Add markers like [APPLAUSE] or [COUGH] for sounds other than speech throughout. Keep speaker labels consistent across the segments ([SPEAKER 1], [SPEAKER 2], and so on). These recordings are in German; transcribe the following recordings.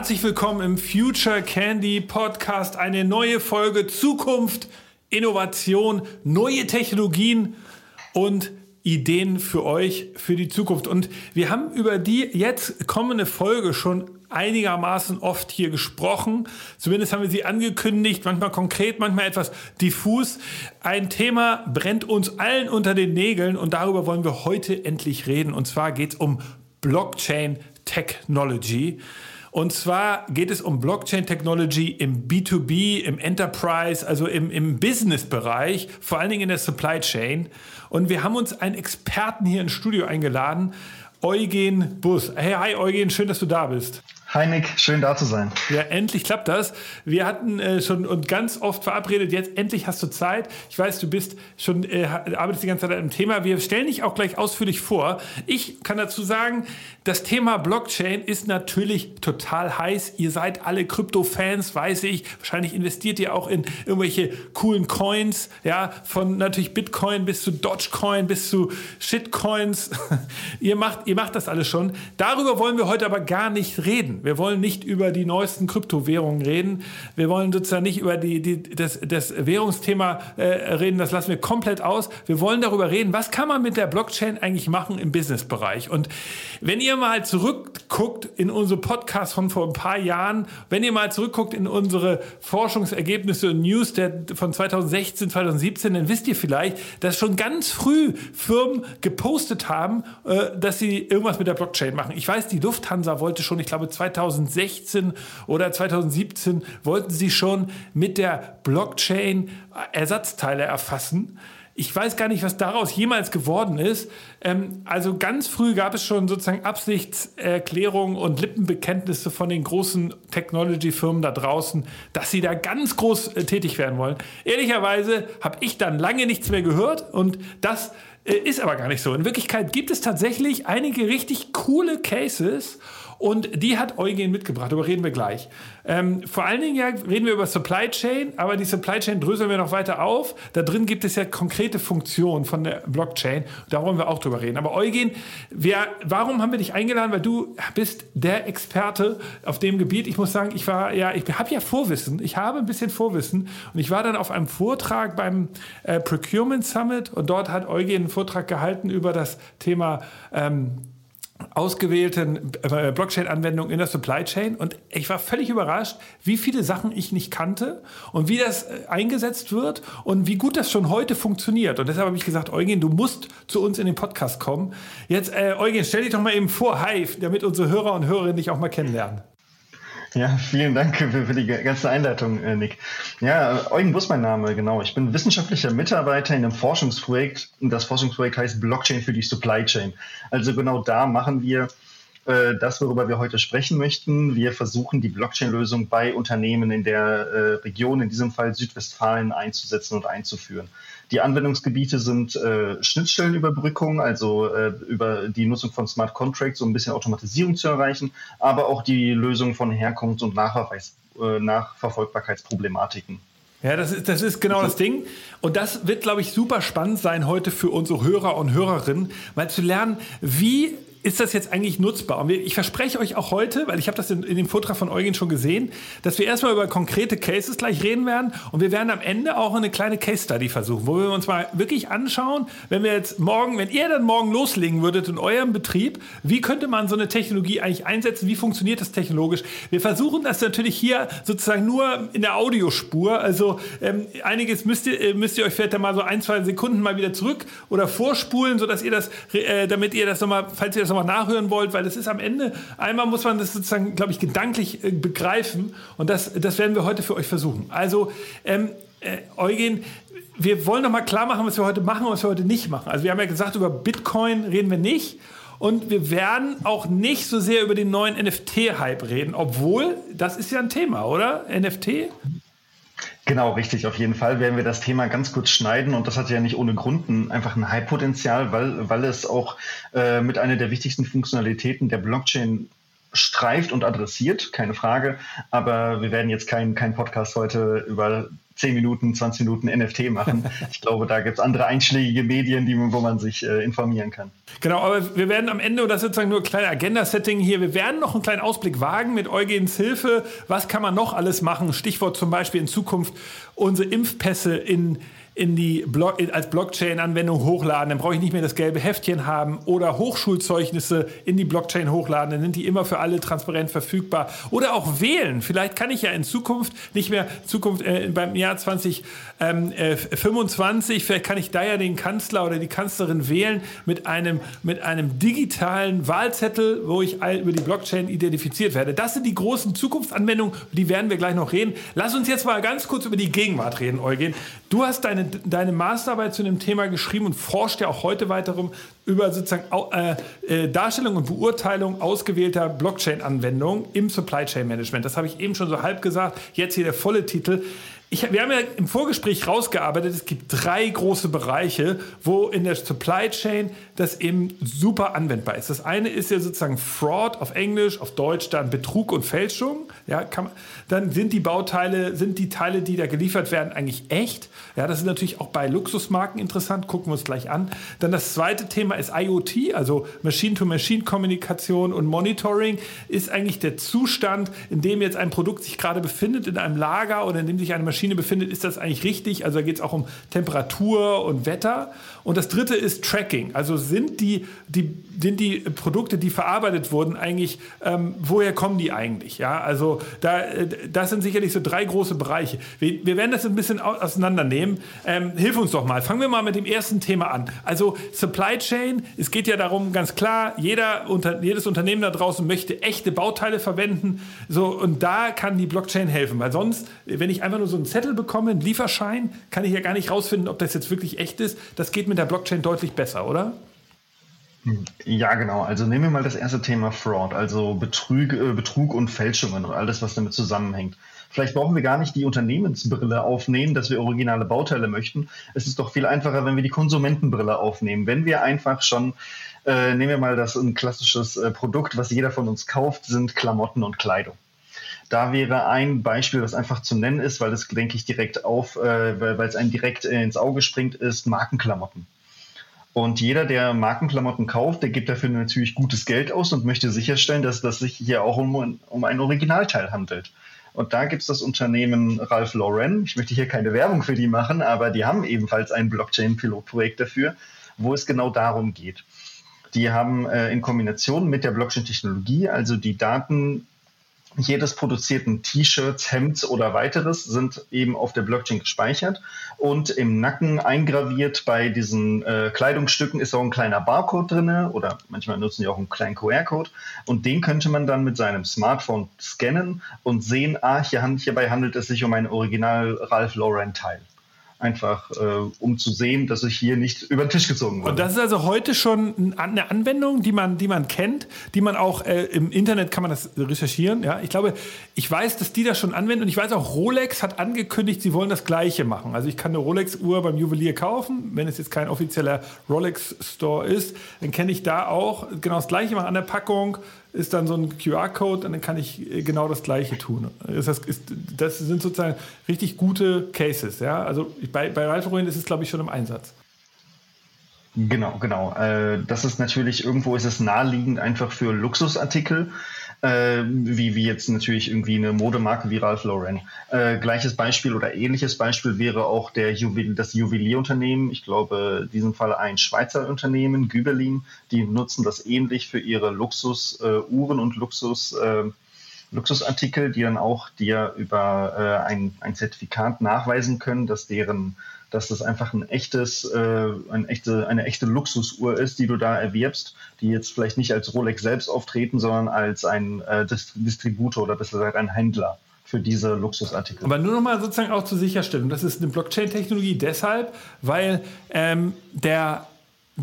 [SPEAKER 1] Herzlich willkommen im Future Candy Podcast. Eine neue Folge Zukunft, Innovation, neue Technologien und Ideen für euch für die Zukunft. Und wir haben über die jetzt kommende Folge schon einigermaßen oft hier gesprochen. Zumindest haben wir sie angekündigt, manchmal konkret, manchmal etwas diffus. Ein Thema brennt uns allen unter den Nägeln und darüber wollen wir heute endlich reden. Und zwar geht es um Blockchain Technology. Und zwar geht es um Blockchain Technology im B2B, im Enterprise, also im, im Business-Bereich, vor allen Dingen in der Supply Chain. Und wir haben uns einen Experten hier ins Studio eingeladen, Eugen Bus. Hey, hi Eugen, schön, dass du da bist.
[SPEAKER 2] Hi Nick, schön da zu sein.
[SPEAKER 1] Ja, endlich klappt das. Wir hatten äh, schon und ganz oft verabredet, jetzt endlich hast du Zeit. Ich weiß, du bist schon, äh, arbeitest die ganze Zeit an einem Thema. Wir stellen dich auch gleich ausführlich vor. Ich kann dazu sagen, das Thema Blockchain ist natürlich total heiß. Ihr seid alle Krypto-Fans, weiß ich. Wahrscheinlich investiert ihr auch in irgendwelche coolen Coins, ja, von natürlich Bitcoin bis zu Dogecoin bis zu Shitcoins. [LAUGHS] ihr macht, ihr macht das alles schon. Darüber wollen wir heute aber gar nicht reden. Wir wollen nicht über die neuesten Kryptowährungen reden. Wir wollen sozusagen nicht über die, die, das, das Währungsthema äh, reden. Das lassen wir komplett aus. Wir wollen darüber reden, was kann man mit der Blockchain eigentlich machen im Businessbereich. Und wenn ihr mal zurückguckt in unsere Podcasts von vor ein paar Jahren, wenn ihr mal zurückguckt in unsere Forschungsergebnisse und News der, von 2016, 2017, dann wisst ihr vielleicht, dass schon ganz früh Firmen gepostet haben, äh, dass sie irgendwas mit der Blockchain machen. Ich weiß, die Lufthansa wollte schon, ich glaube, 2000 2016 oder 2017 wollten sie schon mit der Blockchain Ersatzteile erfassen. Ich weiß gar nicht, was daraus jemals geworden ist. Ähm, also ganz früh gab es schon sozusagen Absichtserklärungen und Lippenbekenntnisse von den großen Technology-Firmen da draußen, dass sie da ganz groß äh, tätig werden wollen. Ehrlicherweise habe ich dann lange nichts mehr gehört und das äh, ist aber gar nicht so. In Wirklichkeit gibt es tatsächlich einige richtig coole Cases und die hat Eugen mitgebracht, darüber reden wir gleich. Ähm, vor allen Dingen ja, reden wir über Supply Chain, aber die Supply Chain dröseln wir noch weiter auf. Da drin gibt es ja konkrete Funktionen von der Blockchain. Da wollen wir auch drüber reden. Aber Eugen, wir, warum haben wir dich eingeladen? Weil du bist der Experte auf dem Gebiet. Ich muss sagen, ich war ja, ich habe ja Vorwissen. Ich habe ein bisschen Vorwissen. Und ich war dann auf einem Vortrag beim äh, Procurement Summit und dort hat Eugen einen Vortrag gehalten über das Thema ähm, ausgewählten äh, Blockchain-Anwendungen in der Supply Chain und ich war völlig überrascht, wie viele Sachen ich nicht kannte und wie das äh, eingesetzt wird und wie gut das schon heute funktioniert. Und deshalb habe ich gesagt, Eugen, du musst zu uns in den Podcast kommen. Jetzt, äh, Eugen, stell dich doch mal eben vor, hi, damit unsere Hörer und Hörerinnen dich auch mal kennenlernen.
[SPEAKER 2] Ja, vielen Dank für, für die ganze Einleitung, äh, Nick. Ja, Eugen Bus mein Name, genau. Ich bin wissenschaftlicher Mitarbeiter in einem Forschungsprojekt. Das Forschungsprojekt heißt Blockchain für die Supply Chain. Also genau da machen wir äh, das, worüber wir heute sprechen möchten. Wir versuchen, die Blockchain-Lösung bei Unternehmen in der äh, Region, in diesem Fall Südwestfalen, einzusetzen und einzuführen. Die Anwendungsgebiete sind äh, Schnittstellenüberbrückung, also äh, über die Nutzung von Smart Contracts, um ein bisschen Automatisierung zu erreichen, aber auch die Lösung von Herkunfts- und Nachverweis, äh, Nachverfolgbarkeitsproblematiken.
[SPEAKER 1] Ja, das ist, das ist genau das Ding. Und das wird, glaube ich, super spannend sein heute für unsere Hörer und Hörerinnen, mal zu lernen, wie ist das jetzt eigentlich nutzbar? Und ich verspreche euch auch heute, weil ich habe das in, in, dem Vortrag von Eugen schon gesehen, dass wir erstmal über konkrete Cases gleich reden werden und wir werden am Ende auch eine kleine Case Study versuchen, wo wir uns mal wirklich anschauen, wenn wir jetzt morgen, wenn ihr dann morgen loslegen würdet in eurem Betrieb, wie könnte man so eine Technologie eigentlich einsetzen? Wie funktioniert das technologisch? Wir versuchen das natürlich hier sozusagen nur in der Audiospur. Also ähm, einiges müsst ihr, äh, müsst ihr euch vielleicht dann mal so ein, zwei Sekunden mal wieder zurück oder vorspulen, sodass ihr das, äh, damit ihr das nochmal, falls ihr das nochmal nachhören wollt, weil das ist am Ende, einmal muss man das sozusagen, glaube ich, gedanklich äh, begreifen und das, das werden wir heute für euch versuchen. Also, ähm, äh, Eugen, wir wollen nochmal klar machen, was wir heute machen und was wir heute nicht machen. Also wir haben ja gesagt, über Bitcoin reden wir nicht. Und wir werden auch nicht so sehr über den neuen NFT-Hype reden, obwohl das ist ja ein Thema, oder? NFT?
[SPEAKER 2] Genau, richtig. Auf jeden Fall werden wir das Thema ganz kurz schneiden und das hat ja nicht ohne Grund ein, einfach ein High-Potenzial, weil, weil es auch äh, mit einer der wichtigsten Funktionalitäten der Blockchain streift und adressiert, keine Frage. Aber wir werden jetzt keinen kein Podcast heute über 10 Minuten, 20 Minuten NFT machen. [LAUGHS] Ich glaube, da gibt es andere einschlägige Medien, die, wo man sich äh, informieren kann.
[SPEAKER 1] Genau, aber wir werden am Ende, und das ist sozusagen nur ein kleiner Agenda-Setting hier, wir werden noch einen kleinen Ausblick wagen mit Eugens Hilfe. Was kann man noch alles machen? Stichwort zum Beispiel in Zukunft unsere Impfpässe in in die Blo als Blockchain-Anwendung hochladen, dann brauche ich nicht mehr das gelbe Heftchen haben oder Hochschulzeugnisse in die Blockchain hochladen, dann sind die immer für alle transparent verfügbar. Oder auch wählen. Vielleicht kann ich ja in Zukunft, nicht mehr Zukunft äh, beim Jahr 2025, äh, vielleicht kann ich da ja den Kanzler oder die Kanzlerin wählen mit einem, mit einem digitalen Wahlzettel, wo ich über die Blockchain identifiziert werde. Das sind die großen Zukunftsanwendungen, die werden wir gleich noch reden. Lass uns jetzt mal ganz kurz über die Gegenwart reden, Eugen. Du hast deine deine Masterarbeit zu dem Thema geschrieben und forscht ja auch heute weiter über sozusagen äh, äh, Darstellung und Beurteilung ausgewählter Blockchain-Anwendungen im Supply Chain Management. Das habe ich eben schon so halb gesagt. Jetzt hier der volle Titel. Ich, wir haben ja im Vorgespräch rausgearbeitet, es gibt drei große Bereiche, wo in der Supply Chain das eben super anwendbar ist. Das eine ist ja sozusagen Fraud auf Englisch, auf Deutsch dann Betrug und Fälschung. Ja, man, dann sind die Bauteile, sind die Teile, die da geliefert werden, eigentlich echt. Ja, das ist natürlich auch bei Luxusmarken interessant, gucken wir uns gleich an. Dann das zweite Thema ist IoT, also Machine-to-Machine-Kommunikation und Monitoring, ist eigentlich der Zustand, in dem jetzt ein Produkt sich gerade befindet, in einem Lager oder in dem sich eine Maschine Maschine befindet, ist das eigentlich richtig? Also da geht es auch um Temperatur und Wetter. Und das dritte ist Tracking. Also sind die, die, sind die Produkte, die verarbeitet wurden, eigentlich, ähm, woher kommen die eigentlich? Ja, also da, äh, das sind sicherlich so drei große Bereiche. Wir, wir werden das ein bisschen auseinandernehmen. Ähm, hilf uns doch mal. Fangen wir mal mit dem ersten Thema an. Also Supply Chain. Es geht ja darum, ganz klar, jeder, unter, jedes Unternehmen da draußen möchte echte Bauteile verwenden. So, und da kann die Blockchain helfen. Weil sonst, wenn ich einfach nur so ein Zettel bekomme, einen Lieferschein, kann ich ja gar nicht rausfinden, ob das jetzt wirklich echt ist. Das geht mit der Blockchain deutlich besser, oder?
[SPEAKER 2] Ja, genau. Also nehmen wir mal das erste Thema Fraud, also Betrug, äh, Betrug und Fälschungen und alles, was damit zusammenhängt. Vielleicht brauchen wir gar nicht die Unternehmensbrille aufnehmen, dass wir originale Bauteile möchten. Es ist doch viel einfacher, wenn wir die Konsumentenbrille aufnehmen. Wenn wir einfach schon, äh, nehmen wir mal das ein klassisches äh, Produkt, was jeder von uns kauft, sind Klamotten und Kleidung. Da wäre ein Beispiel, was einfach zu nennen ist, weil das denke ich direkt auf, äh, weil, es einem direkt ins Auge springt, ist Markenklamotten. Und jeder, der Markenklamotten kauft, der gibt dafür natürlich gutes Geld aus und möchte sicherstellen, dass das sich hier auch um, um ein Originalteil handelt. Und da gibt es das Unternehmen Ralph Lauren. Ich möchte hier keine Werbung für die machen, aber die haben ebenfalls ein Blockchain-Pilotprojekt dafür, wo es genau darum geht. Die haben äh, in Kombination mit der Blockchain-Technologie also die Daten jedes produzierten T-Shirts, Hemds oder weiteres sind eben auf der Blockchain gespeichert und im Nacken eingraviert bei diesen äh, Kleidungsstücken ist auch ein kleiner Barcode drin oder manchmal nutzen die auch einen kleinen QR-Code und den könnte man dann mit seinem Smartphone scannen und sehen, ah, hier, hierbei handelt es sich um ein Original Ralph Lauren Teil einfach äh, um zu sehen, dass ich hier nicht über den Tisch gezogen wurde.
[SPEAKER 1] Und das ist also heute schon eine Anwendung, die man, die man kennt, die man auch äh, im Internet kann man das recherchieren. Ja, ich glaube, ich weiß, dass die das schon anwenden und ich weiß auch, Rolex hat angekündigt, sie wollen das Gleiche machen. Also ich kann eine Rolex-Uhr beim Juwelier kaufen, wenn es jetzt kein offizieller Rolex-Store ist, dann kenne ich da auch genau das Gleiche machen an der Packung ist dann so ein QR-Code und dann kann ich äh, genau das Gleiche tun. Das, ist, das sind sozusagen richtig gute Cases. Ja? Also bei, bei Ralph ist es, glaube ich, schon im Einsatz.
[SPEAKER 2] Genau, genau. Äh, das ist natürlich, irgendwo ist es naheliegend einfach für Luxusartikel äh, wie, wie jetzt natürlich irgendwie eine Modemarke wie Ralph Lauren. Äh, gleiches Beispiel oder ähnliches Beispiel wäre auch der Juwel, das Juwelierunternehmen. Ich glaube, in diesem Fall ein Schweizer Unternehmen, Güberlin, die nutzen das ähnlich für ihre Luxusuhren äh, und Luxus. Äh, Luxusartikel, die dann auch dir über äh, ein, ein Zertifikat nachweisen können, dass deren dass das einfach ein echtes, äh, ein echte, eine echte Luxusuhr ist, die du da erwirbst, die jetzt vielleicht nicht als Rolex selbst auftreten, sondern als ein äh, Distributor oder besser gesagt ein Händler für diese Luxusartikel.
[SPEAKER 1] Aber nur noch mal sozusagen auch zur Sicherstellung. Das ist eine Blockchain-Technologie deshalb, weil ähm, der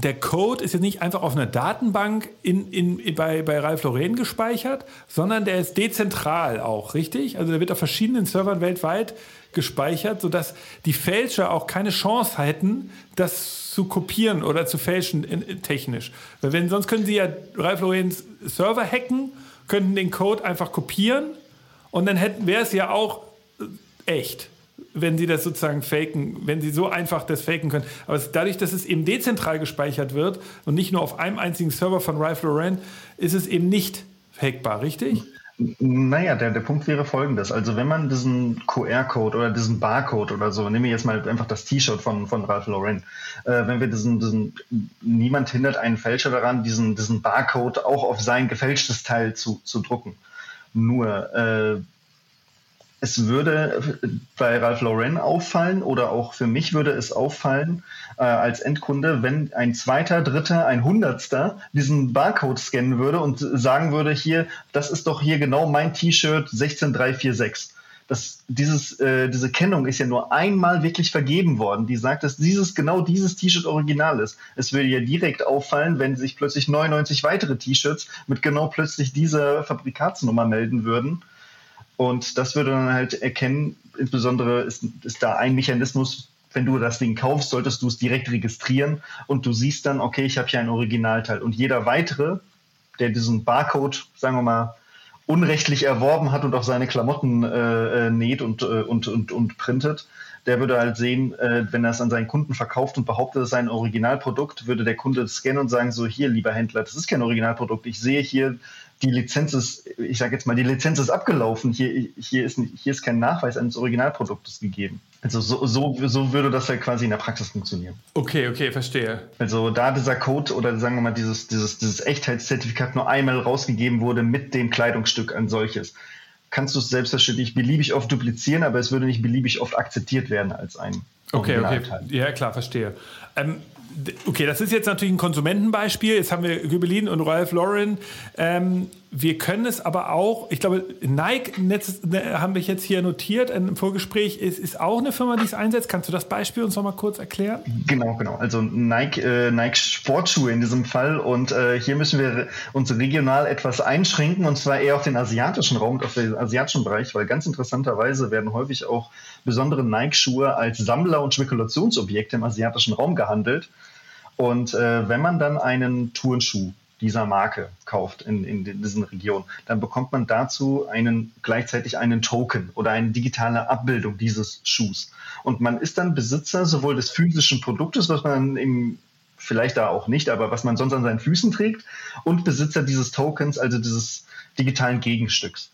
[SPEAKER 1] der Code ist jetzt nicht einfach auf einer Datenbank in, in, bei, bei Ralph Lauren gespeichert, sondern der ist dezentral auch, richtig? Also der wird auf verschiedenen Servern weltweit gespeichert, sodass die Fälscher auch keine Chance hätten, das zu kopieren oder zu fälschen in, technisch. Weil wenn, sonst können sie ja Ralph Lauren's Server hacken, könnten den Code einfach kopieren und dann wäre es ja auch äh, echt wenn sie das sozusagen faken, wenn sie so einfach das faken können. Aber dadurch, dass es eben dezentral gespeichert wird und nicht nur auf einem einzigen Server von Ralph Lauren, ist es eben nicht hackbar, richtig?
[SPEAKER 2] Naja, der, der Punkt wäre folgendes. Also wenn man diesen QR-Code oder diesen Barcode oder so, nehmen wir jetzt mal einfach das T-Shirt von, von Ralph Lauren, äh, wenn wir diesen, diesen, niemand hindert einen Fälscher daran, diesen, diesen Barcode auch auf sein gefälschtes Teil zu, zu drucken. Nur, äh, es würde bei Ralph Lauren auffallen oder auch für mich würde es auffallen äh, als Endkunde, wenn ein zweiter, dritter, ein Hundertster diesen Barcode scannen würde und sagen würde, hier, das ist doch hier genau mein T-Shirt 16346. Das, dieses, äh, diese Kennung ist ja nur einmal wirklich vergeben worden, die sagt, dass dieses genau dieses T-Shirt original ist. Es würde ja direkt auffallen, wenn sich plötzlich 99 weitere T-Shirts mit genau plötzlich dieser Fabrikatsnummer melden würden und das würde dann halt erkennen, insbesondere ist, ist da ein Mechanismus, wenn du das Ding kaufst, solltest du es direkt registrieren und du siehst dann, okay, ich habe hier ein Originalteil. Und jeder weitere, der diesen Barcode, sagen wir mal, unrechtlich erworben hat und auf seine Klamotten äh, äh näht und, äh, und, und, und printet, der würde halt sehen, äh, wenn er es an seinen Kunden verkauft und behauptet, es sei ein Originalprodukt, würde der Kunde scannen und sagen, so hier, lieber Händler, das ist kein Originalprodukt. Ich sehe hier die Lizenz ist, ich sage jetzt mal, die Lizenz ist abgelaufen. Hier, hier, ist, hier ist kein Nachweis eines Originalproduktes gegeben. Also so, so, so würde das halt quasi in der Praxis funktionieren.
[SPEAKER 1] Okay, okay, verstehe.
[SPEAKER 2] Also da dieser Code oder sagen wir mal dieses, dieses, dieses Echtheitszertifikat nur einmal rausgegeben wurde mit dem Kleidungsstück an solches, kannst du es selbstverständlich beliebig oft duplizieren, aber es würde nicht beliebig oft akzeptiert werden als ein
[SPEAKER 1] Okay, okay. Ja, klar, verstehe. Ähm, okay, das ist jetzt natürlich ein Konsumentenbeispiel. Jetzt haben wir Gobelin und Ralph Lauren. Ähm, wir können es aber auch, ich glaube, Nike Netz, ne, haben wir jetzt hier notiert im Vorgespräch, ist, ist auch eine Firma, die es einsetzt. Kannst du das Beispiel uns noch mal kurz erklären?
[SPEAKER 2] Genau, genau. Also Nike, äh, Nike Sportschuhe in diesem Fall. Und äh, hier müssen wir uns regional etwas einschränken und zwar eher auf den asiatischen Raum auf den asiatischen Bereich, weil ganz interessanterweise werden häufig auch besondere Nike-Schuhe als Sammler- und Spekulationsobjekte im asiatischen Raum gehandelt. Und äh, wenn man dann einen Turnschuh dieser Marke kauft in, in diesen Regionen, dann bekommt man dazu einen gleichzeitig einen Token oder eine digitale Abbildung dieses Schuhs. Und man ist dann Besitzer sowohl des physischen Produktes, was man im vielleicht da auch nicht, aber was man sonst an seinen Füßen trägt, und Besitzer dieses Tokens, also dieses digitalen Gegenstücks.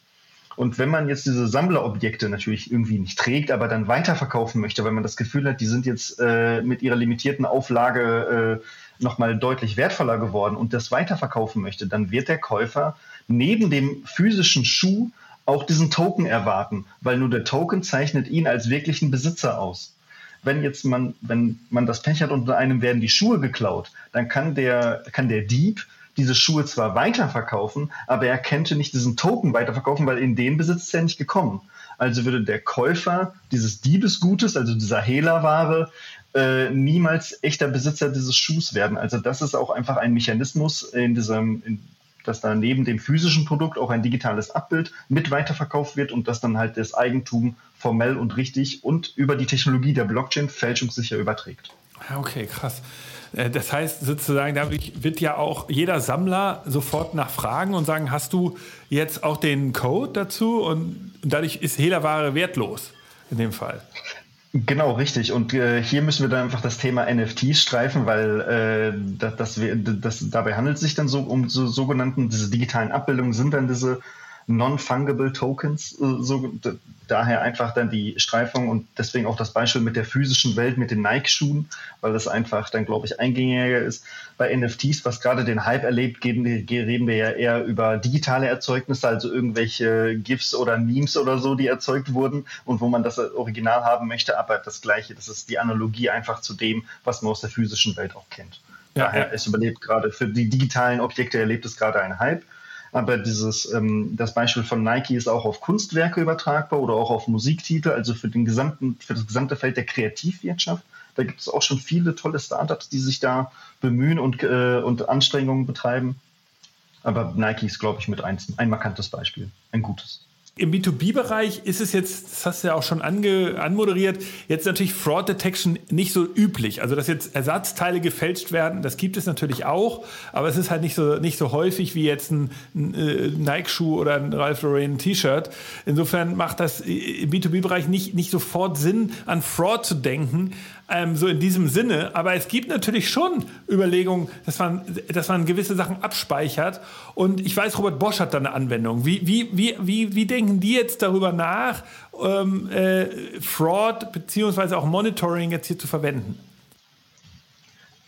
[SPEAKER 2] Und wenn man jetzt diese Sammlerobjekte natürlich irgendwie nicht trägt, aber dann weiterverkaufen möchte, weil man das Gefühl hat, die sind jetzt äh, mit ihrer limitierten Auflage äh, nochmal deutlich wertvoller geworden und das weiterverkaufen möchte, dann wird der Käufer neben dem physischen Schuh auch diesen Token erwarten, weil nur der Token zeichnet ihn als wirklichen Besitzer aus. Wenn jetzt man, wenn man das Pech hat unter einem werden die Schuhe geklaut, dann kann der, kann der Dieb diese Schuhe zwar weiterverkaufen, aber er könnte nicht diesen Token weiterverkaufen, weil in den Besitz ist er nicht gekommen. Also würde der Käufer dieses Diebesgutes, also dieser Hehlerware, äh, niemals echter Besitzer dieses Schuhs werden. Also das ist auch einfach ein Mechanismus in diesem, in, dass da neben dem physischen Produkt auch ein digitales Abbild mit weiterverkauft wird und dass dann halt das Eigentum formell und richtig und über die Technologie der Blockchain fälschungssicher überträgt.
[SPEAKER 1] Okay, krass. Äh, das heißt sozusagen, dadurch wird ja auch jeder Sammler sofort nachfragen und sagen, hast du jetzt auch den Code dazu? Und dadurch ist Hehlerware wertlos in dem Fall.
[SPEAKER 2] Genau, richtig. Und äh, hier müssen wir dann einfach das Thema NFTs streifen, weil äh, das, das, das, dabei handelt es sich dann so um so sogenannten, diese digitalen Abbildungen sind dann diese Non-Fungible Tokens, äh, so, daher einfach dann die Streifung und deswegen auch das Beispiel mit der physischen Welt, mit den Nike-Schuhen, weil das einfach dann, glaube ich, eingängiger ist. Bei NFTs, was gerade den Hype erlebt, reden wir ja eher über digitale Erzeugnisse, also irgendwelche GIFs oder Memes oder so, die erzeugt wurden und wo man das Original haben möchte, aber das Gleiche, das ist die Analogie einfach zu dem, was man aus der physischen Welt auch kennt. Ja, Daher, ja. es überlebt gerade, für die digitalen Objekte erlebt es gerade einen Hype. Aber dieses, ähm, das Beispiel von Nike ist auch auf Kunstwerke übertragbar oder auch auf Musiktitel, also für den gesamten, für das gesamte Feld der Kreativwirtschaft. Da gibt es auch schon viele tolle Startups, die sich da bemühen und, äh, und Anstrengungen betreiben. Aber Nike ist, glaube ich, mit eins, ein markantes Beispiel, ein gutes.
[SPEAKER 1] Im B2B-Bereich ist es jetzt, das hast du ja auch schon ange, anmoderiert, jetzt natürlich Fraud Detection nicht so üblich. Also, dass jetzt Ersatzteile gefälscht werden, das gibt es natürlich auch, aber es ist halt nicht so, nicht so häufig wie jetzt ein, ein äh, Nike-Schuh oder ein Ralph Lauren T-Shirt. Insofern macht das im B2B-Bereich nicht, nicht sofort Sinn, an Fraud zu denken, ähm, so in diesem Sinne. Aber es gibt natürlich schon Überlegungen, dass man, dass man gewisse Sachen abspeichert. Und ich weiß, Robert Bosch hat da eine Anwendung. Wie, wie, wie, wie, wie denken die jetzt darüber nach, ähm, äh, Fraud bzw. auch Monitoring jetzt hier zu verwenden?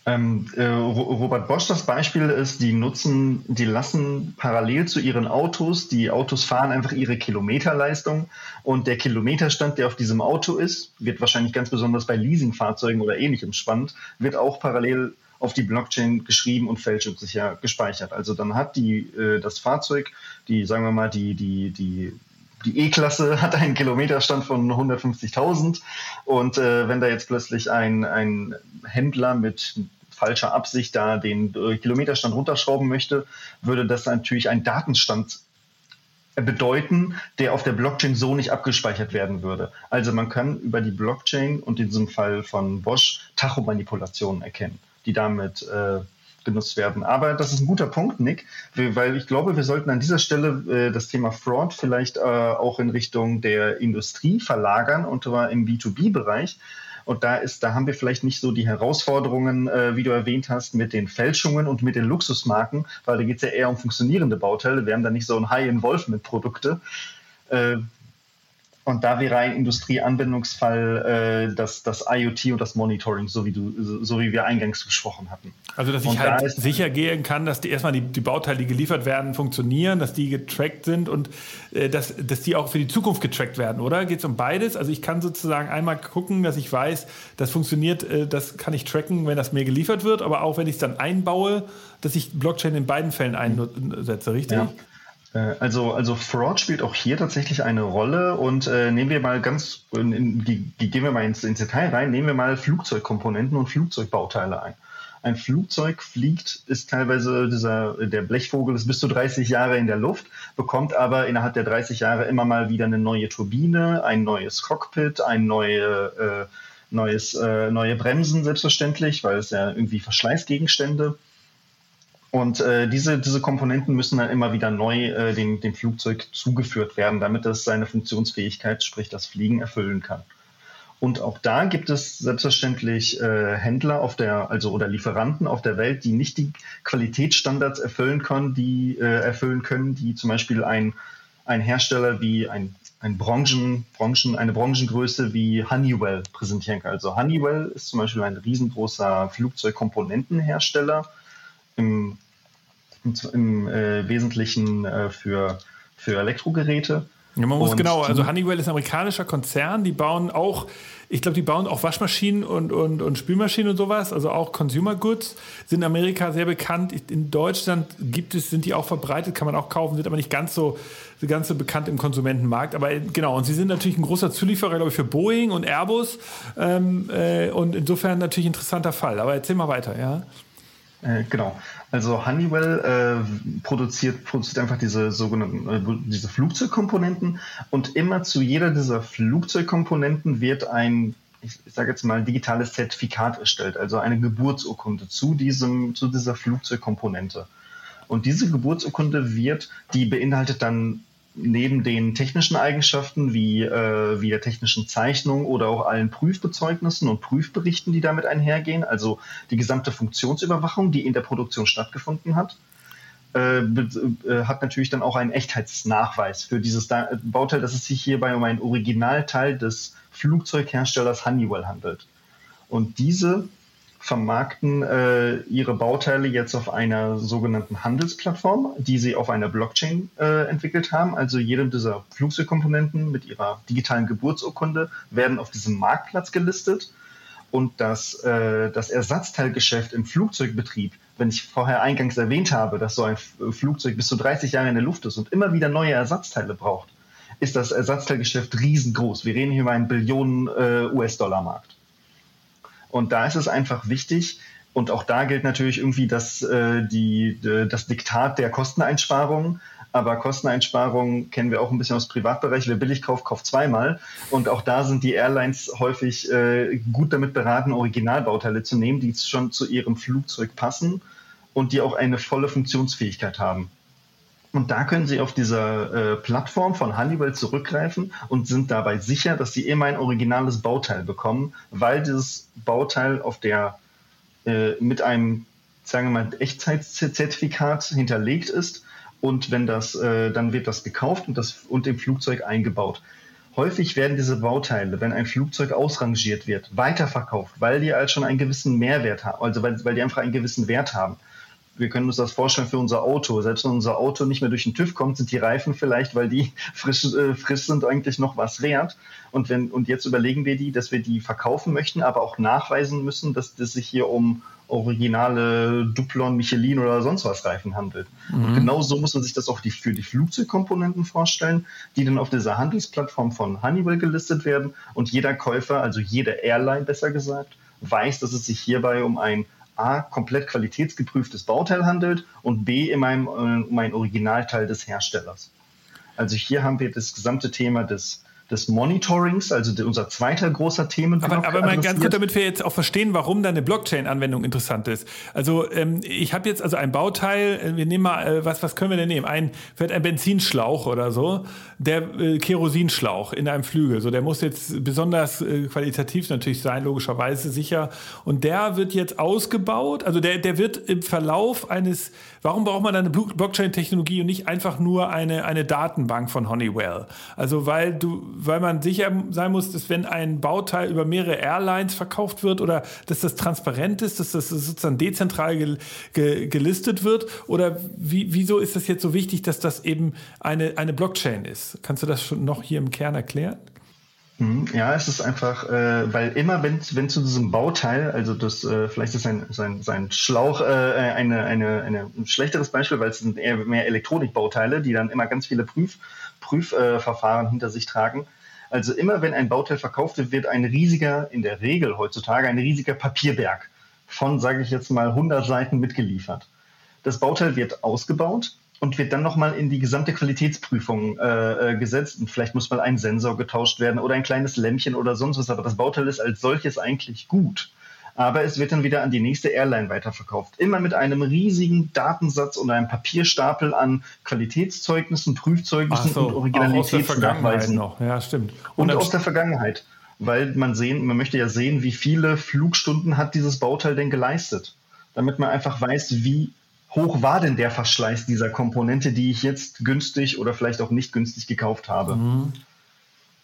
[SPEAKER 2] Ähm, äh, Robert Bosch, das Beispiel ist, die nutzen, die lassen parallel zu ihren Autos, die Autos fahren einfach ihre Kilometerleistung und der Kilometerstand, der auf diesem Auto ist, wird wahrscheinlich ganz besonders bei Leasingfahrzeugen oder ähnlichem spannend, wird auch parallel auf die Blockchain geschrieben und fälschungssicher gespeichert. Also dann hat die, äh, das Fahrzeug, die, sagen wir mal, die, die, die die E-Klasse [LAUGHS] hat einen Kilometerstand von 150.000 und äh, wenn da jetzt plötzlich ein, ein Händler mit falscher Absicht da den äh, Kilometerstand runterschrauben möchte, würde das natürlich einen Datenstand bedeuten, der auf der Blockchain so nicht abgespeichert werden würde. Also man kann über die Blockchain und in diesem Fall von Bosch Tachomanipulationen erkennen, die damit äh, genutzt werden. Aber das ist ein guter Punkt, Nick, weil ich glaube, wir sollten an dieser Stelle äh, das Thema Fraud vielleicht äh, auch in Richtung der Industrie verlagern und zwar im B2B-Bereich. Und da ist, da haben wir vielleicht nicht so die Herausforderungen, äh, wie du erwähnt hast, mit den Fälschungen und mit den Luxusmarken, weil da geht es ja eher um funktionierende Bauteile. Wir haben da nicht so ein High-Involvement-Produkte. Und da wäre ein Industrieanwendungsfall äh, das, das IoT und das Monitoring, so wie, du, so wie wir eingangs gesprochen hatten.
[SPEAKER 1] Also, dass ich und halt da sicher gehen kann, dass die erstmal die, die Bauteile, die geliefert werden, funktionieren, dass die getrackt sind und äh, dass, dass die auch für die Zukunft getrackt werden, oder? Geht es um beides? Also, ich kann sozusagen einmal gucken, dass ich weiß, das funktioniert, äh, das kann ich tracken, wenn das mir geliefert wird, aber auch wenn ich es dann einbaue, dass ich Blockchain in beiden Fällen einsetze, richtig? Ja.
[SPEAKER 2] Äh, also, also Fraud spielt auch hier tatsächlich eine Rolle und äh, nehmen wir mal ganz, in, in, gehen wir mal ins, ins Detail rein, nehmen wir mal Flugzeugkomponenten und Flugzeugbauteile ein. Ein Flugzeug fliegt, ist teilweise dieser, der Blechvogel ist bis zu 30 Jahre in der Luft, bekommt aber innerhalb der 30 Jahre immer mal wieder eine neue Turbine, ein neues Cockpit, ein neue, äh, neues, äh, neue Bremsen selbstverständlich, weil es ja irgendwie Verschleißgegenstände und äh, diese, diese Komponenten müssen dann immer wieder neu äh, dem, dem Flugzeug zugeführt werden, damit es seine Funktionsfähigkeit, sprich das Fliegen, erfüllen kann. Und auch da gibt es selbstverständlich äh, Händler auf der, also oder Lieferanten auf der Welt, die nicht die Qualitätsstandards erfüllen können, die äh, erfüllen können, die zum Beispiel ein, ein Hersteller wie ein, ein Branchen, Branchen, eine Branchengröße wie Honeywell präsentieren kann. Also Honeywell ist zum Beispiel ein riesengroßer Flugzeugkomponentenhersteller im im äh, Wesentlichen äh, für, für Elektrogeräte.
[SPEAKER 1] Ja, man muss und genau, also Honeywell ist ein amerikanischer Konzern, die bauen auch, ich glaube, die bauen auch Waschmaschinen und, und, und Spülmaschinen und sowas, also auch Consumer Goods, sind in Amerika sehr bekannt. In Deutschland gibt es, sind die auch verbreitet, kann man auch kaufen, sind aber nicht ganz so, ganz so bekannt im Konsumentenmarkt. Aber genau, und sie sind natürlich ein großer Zulieferer, glaube ich, für Boeing und Airbus ähm, äh, und insofern natürlich ein interessanter Fall. Aber erzähl mal weiter, ja.
[SPEAKER 2] Äh, genau. Also Honeywell äh, produziert, produziert einfach diese sogenannten äh, diese Flugzeugkomponenten und immer zu jeder dieser Flugzeugkomponenten wird ein ich, ich sage jetzt mal digitales Zertifikat erstellt, also eine Geburtsurkunde zu diesem zu dieser Flugzeugkomponente. Und diese Geburtsurkunde wird, die beinhaltet dann neben den technischen Eigenschaften wie, äh, wie der technischen Zeichnung oder auch allen Prüfbezeugnissen und Prüfberichten, die damit einhergehen, also die gesamte Funktionsüberwachung, die in der Produktion stattgefunden hat, äh, äh, hat natürlich dann auch einen Echtheitsnachweis für dieses Bauteil, dass es sich hierbei um ein Originalteil des Flugzeugherstellers Honeywell handelt. Und diese vermarkten äh, ihre Bauteile jetzt auf einer sogenannten Handelsplattform, die sie auf einer Blockchain äh, entwickelt haben. Also jedem dieser Flugzeugkomponenten mit ihrer digitalen Geburtsurkunde werden auf diesem Marktplatz gelistet. Und das, äh, das Ersatzteilgeschäft im Flugzeugbetrieb, wenn ich vorher eingangs erwähnt habe, dass so ein Flugzeug bis zu 30 Jahre in der Luft ist und immer wieder neue Ersatzteile braucht, ist das Ersatzteilgeschäft riesengroß. Wir reden hier über einen Billionen äh, US-Dollar-Markt. Und da ist es einfach wichtig, und auch da gilt natürlich irgendwie das, äh, die, das Diktat der Kosteneinsparung. aber Kosteneinsparungen kennen wir auch ein bisschen aus Privatbereich. Wer billig kauft, kauft zweimal. Und auch da sind die Airlines häufig äh, gut damit beraten, Originalbauteile zu nehmen, die schon zu ihrem Flugzeug passen und die auch eine volle Funktionsfähigkeit haben. Und da können Sie auf dieser äh, Plattform von Honeywell zurückgreifen und sind dabei sicher, dass Sie immer ein originales Bauteil bekommen, weil dieses Bauteil auf der äh, mit einem, sagen wir mal, Echtzeitzertifikat hinterlegt ist. Und wenn das, äh, dann wird das gekauft und das und im Flugzeug eingebaut. Häufig werden diese Bauteile, wenn ein Flugzeug ausrangiert wird, weiterverkauft, weil die halt schon einen gewissen Mehrwert haben, also weil, weil die einfach einen gewissen Wert haben wir können uns das vorstellen für unser Auto. Selbst wenn unser Auto nicht mehr durch den TÜV kommt, sind die Reifen vielleicht, weil die [LAUGHS] frisch, äh, frisch sind, eigentlich noch was wert. Und, wenn, und jetzt überlegen wir die, dass wir die verkaufen möchten, aber auch nachweisen müssen, dass es sich hier um originale Duplon, Michelin oder sonst was Reifen handelt. Mhm. Und genau so muss man sich das auch die, für die Flugzeugkomponenten vorstellen, die dann auf dieser Handelsplattform von Honeywell gelistet werden. Und jeder Käufer, also jede Airline besser gesagt, weiß, dass es sich hierbei um ein A, komplett qualitätsgeprüftes Bauteil handelt und B, immer um, um ein Originalteil des Herstellers. Also hier haben wir das gesamte Thema des des Monitorings, also unser zweiter großer Themenblock.
[SPEAKER 1] Aber, aber mal ganz gut, damit wir jetzt auch verstehen, warum da eine Blockchain-Anwendung interessant ist. Also ähm, ich habe jetzt also ein Bauteil, äh, wir nehmen mal, äh, was, was können wir denn nehmen? Ein, vielleicht ein Benzinschlauch oder so, der äh, Kerosinschlauch in einem Flügel. So, der muss jetzt besonders äh, qualitativ natürlich sein, logischerweise sicher. Und der wird jetzt ausgebaut, also der, der wird im Verlauf eines, warum braucht man eine Blockchain-Technologie und nicht einfach nur eine, eine Datenbank von Honeywell? Also weil du weil man sicher sein muss, dass wenn ein Bauteil über mehrere Airlines verkauft wird oder dass das transparent ist, dass das sozusagen dezentral ge, ge, gelistet wird? Oder wie, wieso ist das jetzt so wichtig, dass das eben eine, eine Blockchain ist? Kannst du das schon noch hier im Kern erklären?
[SPEAKER 2] Mhm. Ja, es ist einfach, äh, weil immer wenn, wenn zu diesem Bauteil, also das, äh, vielleicht ist sein, sein, sein Schlauch äh, eine, eine, eine, ein schlechteres Beispiel, weil es sind eher mehr Elektronikbauteile, die dann immer ganz viele Prüf, Prüfverfahren hinter sich tragen. Also immer wenn ein Bauteil verkauft wird, wird ein riesiger, in der Regel heutzutage, ein riesiger Papierberg von, sage ich jetzt mal, 100 Seiten mitgeliefert. Das Bauteil wird ausgebaut und wird dann nochmal in die gesamte Qualitätsprüfung äh, äh, gesetzt. Und vielleicht muss mal ein Sensor getauscht werden oder ein kleines Lämpchen oder sonst was. Aber das Bauteil ist als solches eigentlich gut aber es wird dann wieder an die nächste Airline weiterverkauft. Immer mit einem riesigen Datensatz und einem Papierstapel an Qualitätszeugnissen, Prüfzeugnissen
[SPEAKER 1] so,
[SPEAKER 2] und Originalitätsnachweisen.
[SPEAKER 1] noch. Ja, stimmt.
[SPEAKER 2] Und, und aus der Vergangenheit. Weil man sehen, man möchte ja sehen, wie viele Flugstunden hat dieses Bauteil denn geleistet. Damit man einfach weiß, wie hoch war denn der Verschleiß dieser Komponente, die ich jetzt günstig oder vielleicht auch nicht günstig gekauft habe. Mhm.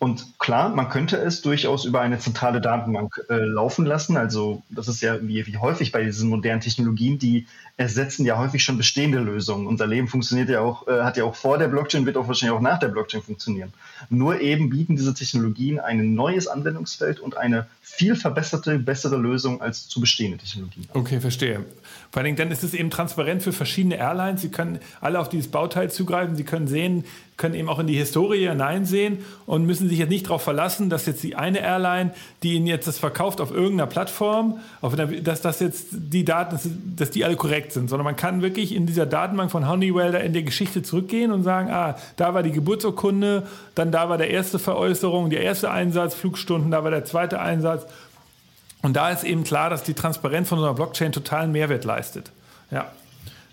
[SPEAKER 2] Und klar, man könnte es durchaus über eine zentrale Datenbank äh, laufen lassen. Also das ist ja wie, wie häufig bei diesen modernen Technologien, die ersetzen ja häufig schon bestehende Lösungen. Unser Leben funktioniert ja auch, äh, hat ja auch vor der Blockchain, wird auch wahrscheinlich auch nach der Blockchain funktionieren. Nur eben bieten diese Technologien ein neues Anwendungsfeld und eine viel verbesserte, bessere Lösung als zu bestehende Technologien.
[SPEAKER 1] Okay, verstehe. Vor allen Dingen, dann ist es eben transparent für verschiedene Airlines. Sie können alle auf dieses Bauteil zugreifen. Sie können sehen, können eben auch in die Historie hineinsehen und müssen sich jetzt nicht darauf verlassen, dass jetzt die eine Airline, die Ihnen jetzt das verkauft auf irgendeiner Plattform, auf einer, dass das jetzt die Daten, dass die alle korrekt sind, sondern man kann wirklich in dieser Datenbank von Honeywell da in der Geschichte zurückgehen und sagen, ah, da war die Geburtsurkunde, dann da war der erste Veräußerung, der erste Einsatz, Flugstunden, da war der zweite Einsatz. Und da ist eben klar, dass die Transparenz von so einer Blockchain totalen Mehrwert leistet. Ja.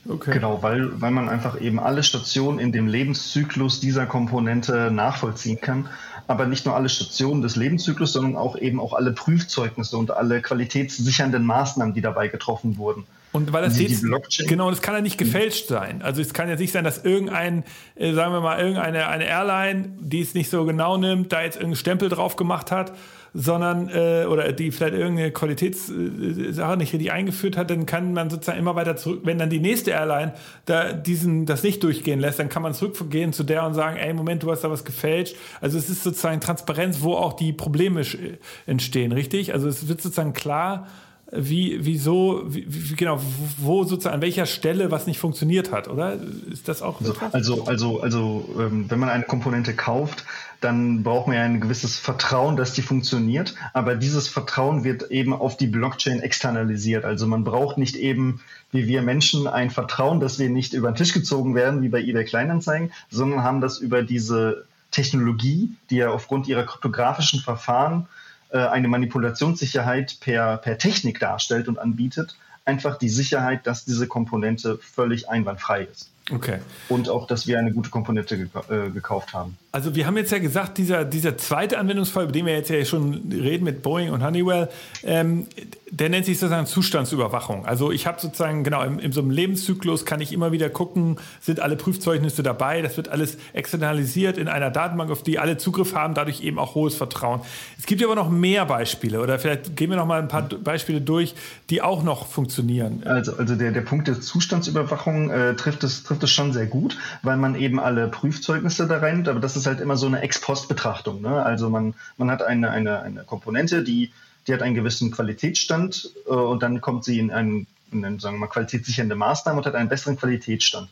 [SPEAKER 2] Okay. Genau, weil, weil man einfach eben alle Stationen in dem Lebenszyklus dieser Komponente nachvollziehen kann. Aber nicht nur alle Stationen des Lebenszyklus, sondern auch eben auch alle Prüfzeugnisse und alle qualitätssichernden Maßnahmen, die dabei getroffen wurden.
[SPEAKER 1] Und weil das die, jetzt, die genau, das kann ja nicht gefälscht sein. Also es kann ja nicht sein, dass irgendein, äh, sagen wir mal, irgendeine eine Airline, die es nicht so genau nimmt, da jetzt irgendeinen Stempel drauf gemacht hat sondern äh, oder die vielleicht irgendeine Qualitätssache nicht richtig eingeführt hat, dann kann man sozusagen immer weiter zurück, wenn dann die nächste Airline da diesen das nicht durchgehen lässt, dann kann man zurückgehen zu der und sagen, ey, Moment, du hast da was gefälscht. Also es ist sozusagen Transparenz, wo auch die Probleme entstehen, richtig? Also es wird sozusagen klar, wie, wieso, wie, wie, genau, wo sozusagen, an welcher Stelle was nicht funktioniert hat, oder? Ist das auch
[SPEAKER 2] so? Also, also, also, ähm, wenn man eine Komponente kauft, dann braucht man ja ein gewisses Vertrauen, dass die funktioniert. Aber dieses Vertrauen wird eben auf die Blockchain externalisiert. Also man braucht nicht eben, wie wir Menschen, ein Vertrauen, dass wir nicht über den Tisch gezogen werden, wie bei eBay Kleinanzeigen, sondern haben das über diese Technologie, die ja aufgrund ihrer kryptografischen Verfahren äh, eine Manipulationssicherheit per, per Technik darstellt und anbietet, einfach die Sicherheit, dass diese Komponente völlig einwandfrei ist.
[SPEAKER 1] Okay.
[SPEAKER 2] Und auch, dass wir eine gute Komponente gek äh, gekauft haben.
[SPEAKER 1] Also wir haben jetzt ja gesagt, dieser, dieser zweite Anwendungsfall, über den wir jetzt ja schon reden mit Boeing und Honeywell, ähm, der nennt sich sozusagen Zustandsüberwachung. Also ich habe sozusagen, genau, in, in, so einem Lebenszyklus kann ich immer wieder gucken, sind alle Prüfzeugnisse dabei, das wird alles externalisiert in einer Datenbank, auf die alle Zugriff haben, dadurch eben auch hohes Vertrauen. Es gibt aber noch mehr Beispiele oder vielleicht gehen wir noch mal ein paar Beispiele durch, die auch noch funktionieren.
[SPEAKER 2] Also, also der, der Punkt der Zustandsüberwachung äh, trifft, es, trifft es schon sehr gut, weil man eben alle Prüfzeugnisse da reinnimmt, aber das ist halt immer so eine Ex-Post-Betrachtung. Ne? Also man, man hat eine, eine, eine Komponente, die die hat einen gewissen Qualitätsstand äh, und dann kommt sie in einen, in einen, sagen wir mal, qualitätssichernde Maßnahme und hat einen besseren Qualitätsstand.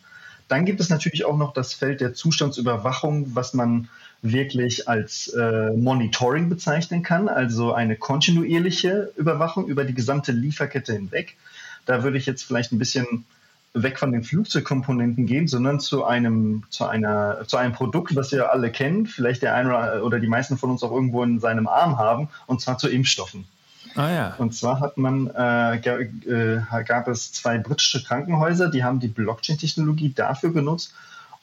[SPEAKER 2] Dann gibt es natürlich auch noch das Feld der Zustandsüberwachung, was man wirklich als äh, Monitoring bezeichnen kann, also eine kontinuierliche Überwachung über die gesamte Lieferkette hinweg. Da würde ich jetzt vielleicht ein bisschen weg von den Flugzeugkomponenten gehen, sondern zu einem, zu einer, zu einem Produkt, das wir alle kennen, vielleicht der eine oder die meisten von uns auch irgendwo in seinem Arm haben, und zwar zu Impfstoffen. Ah, ja. Und zwar hat man, äh, äh, gab es zwei britische Krankenhäuser, die haben die Blockchain-Technologie dafür genutzt,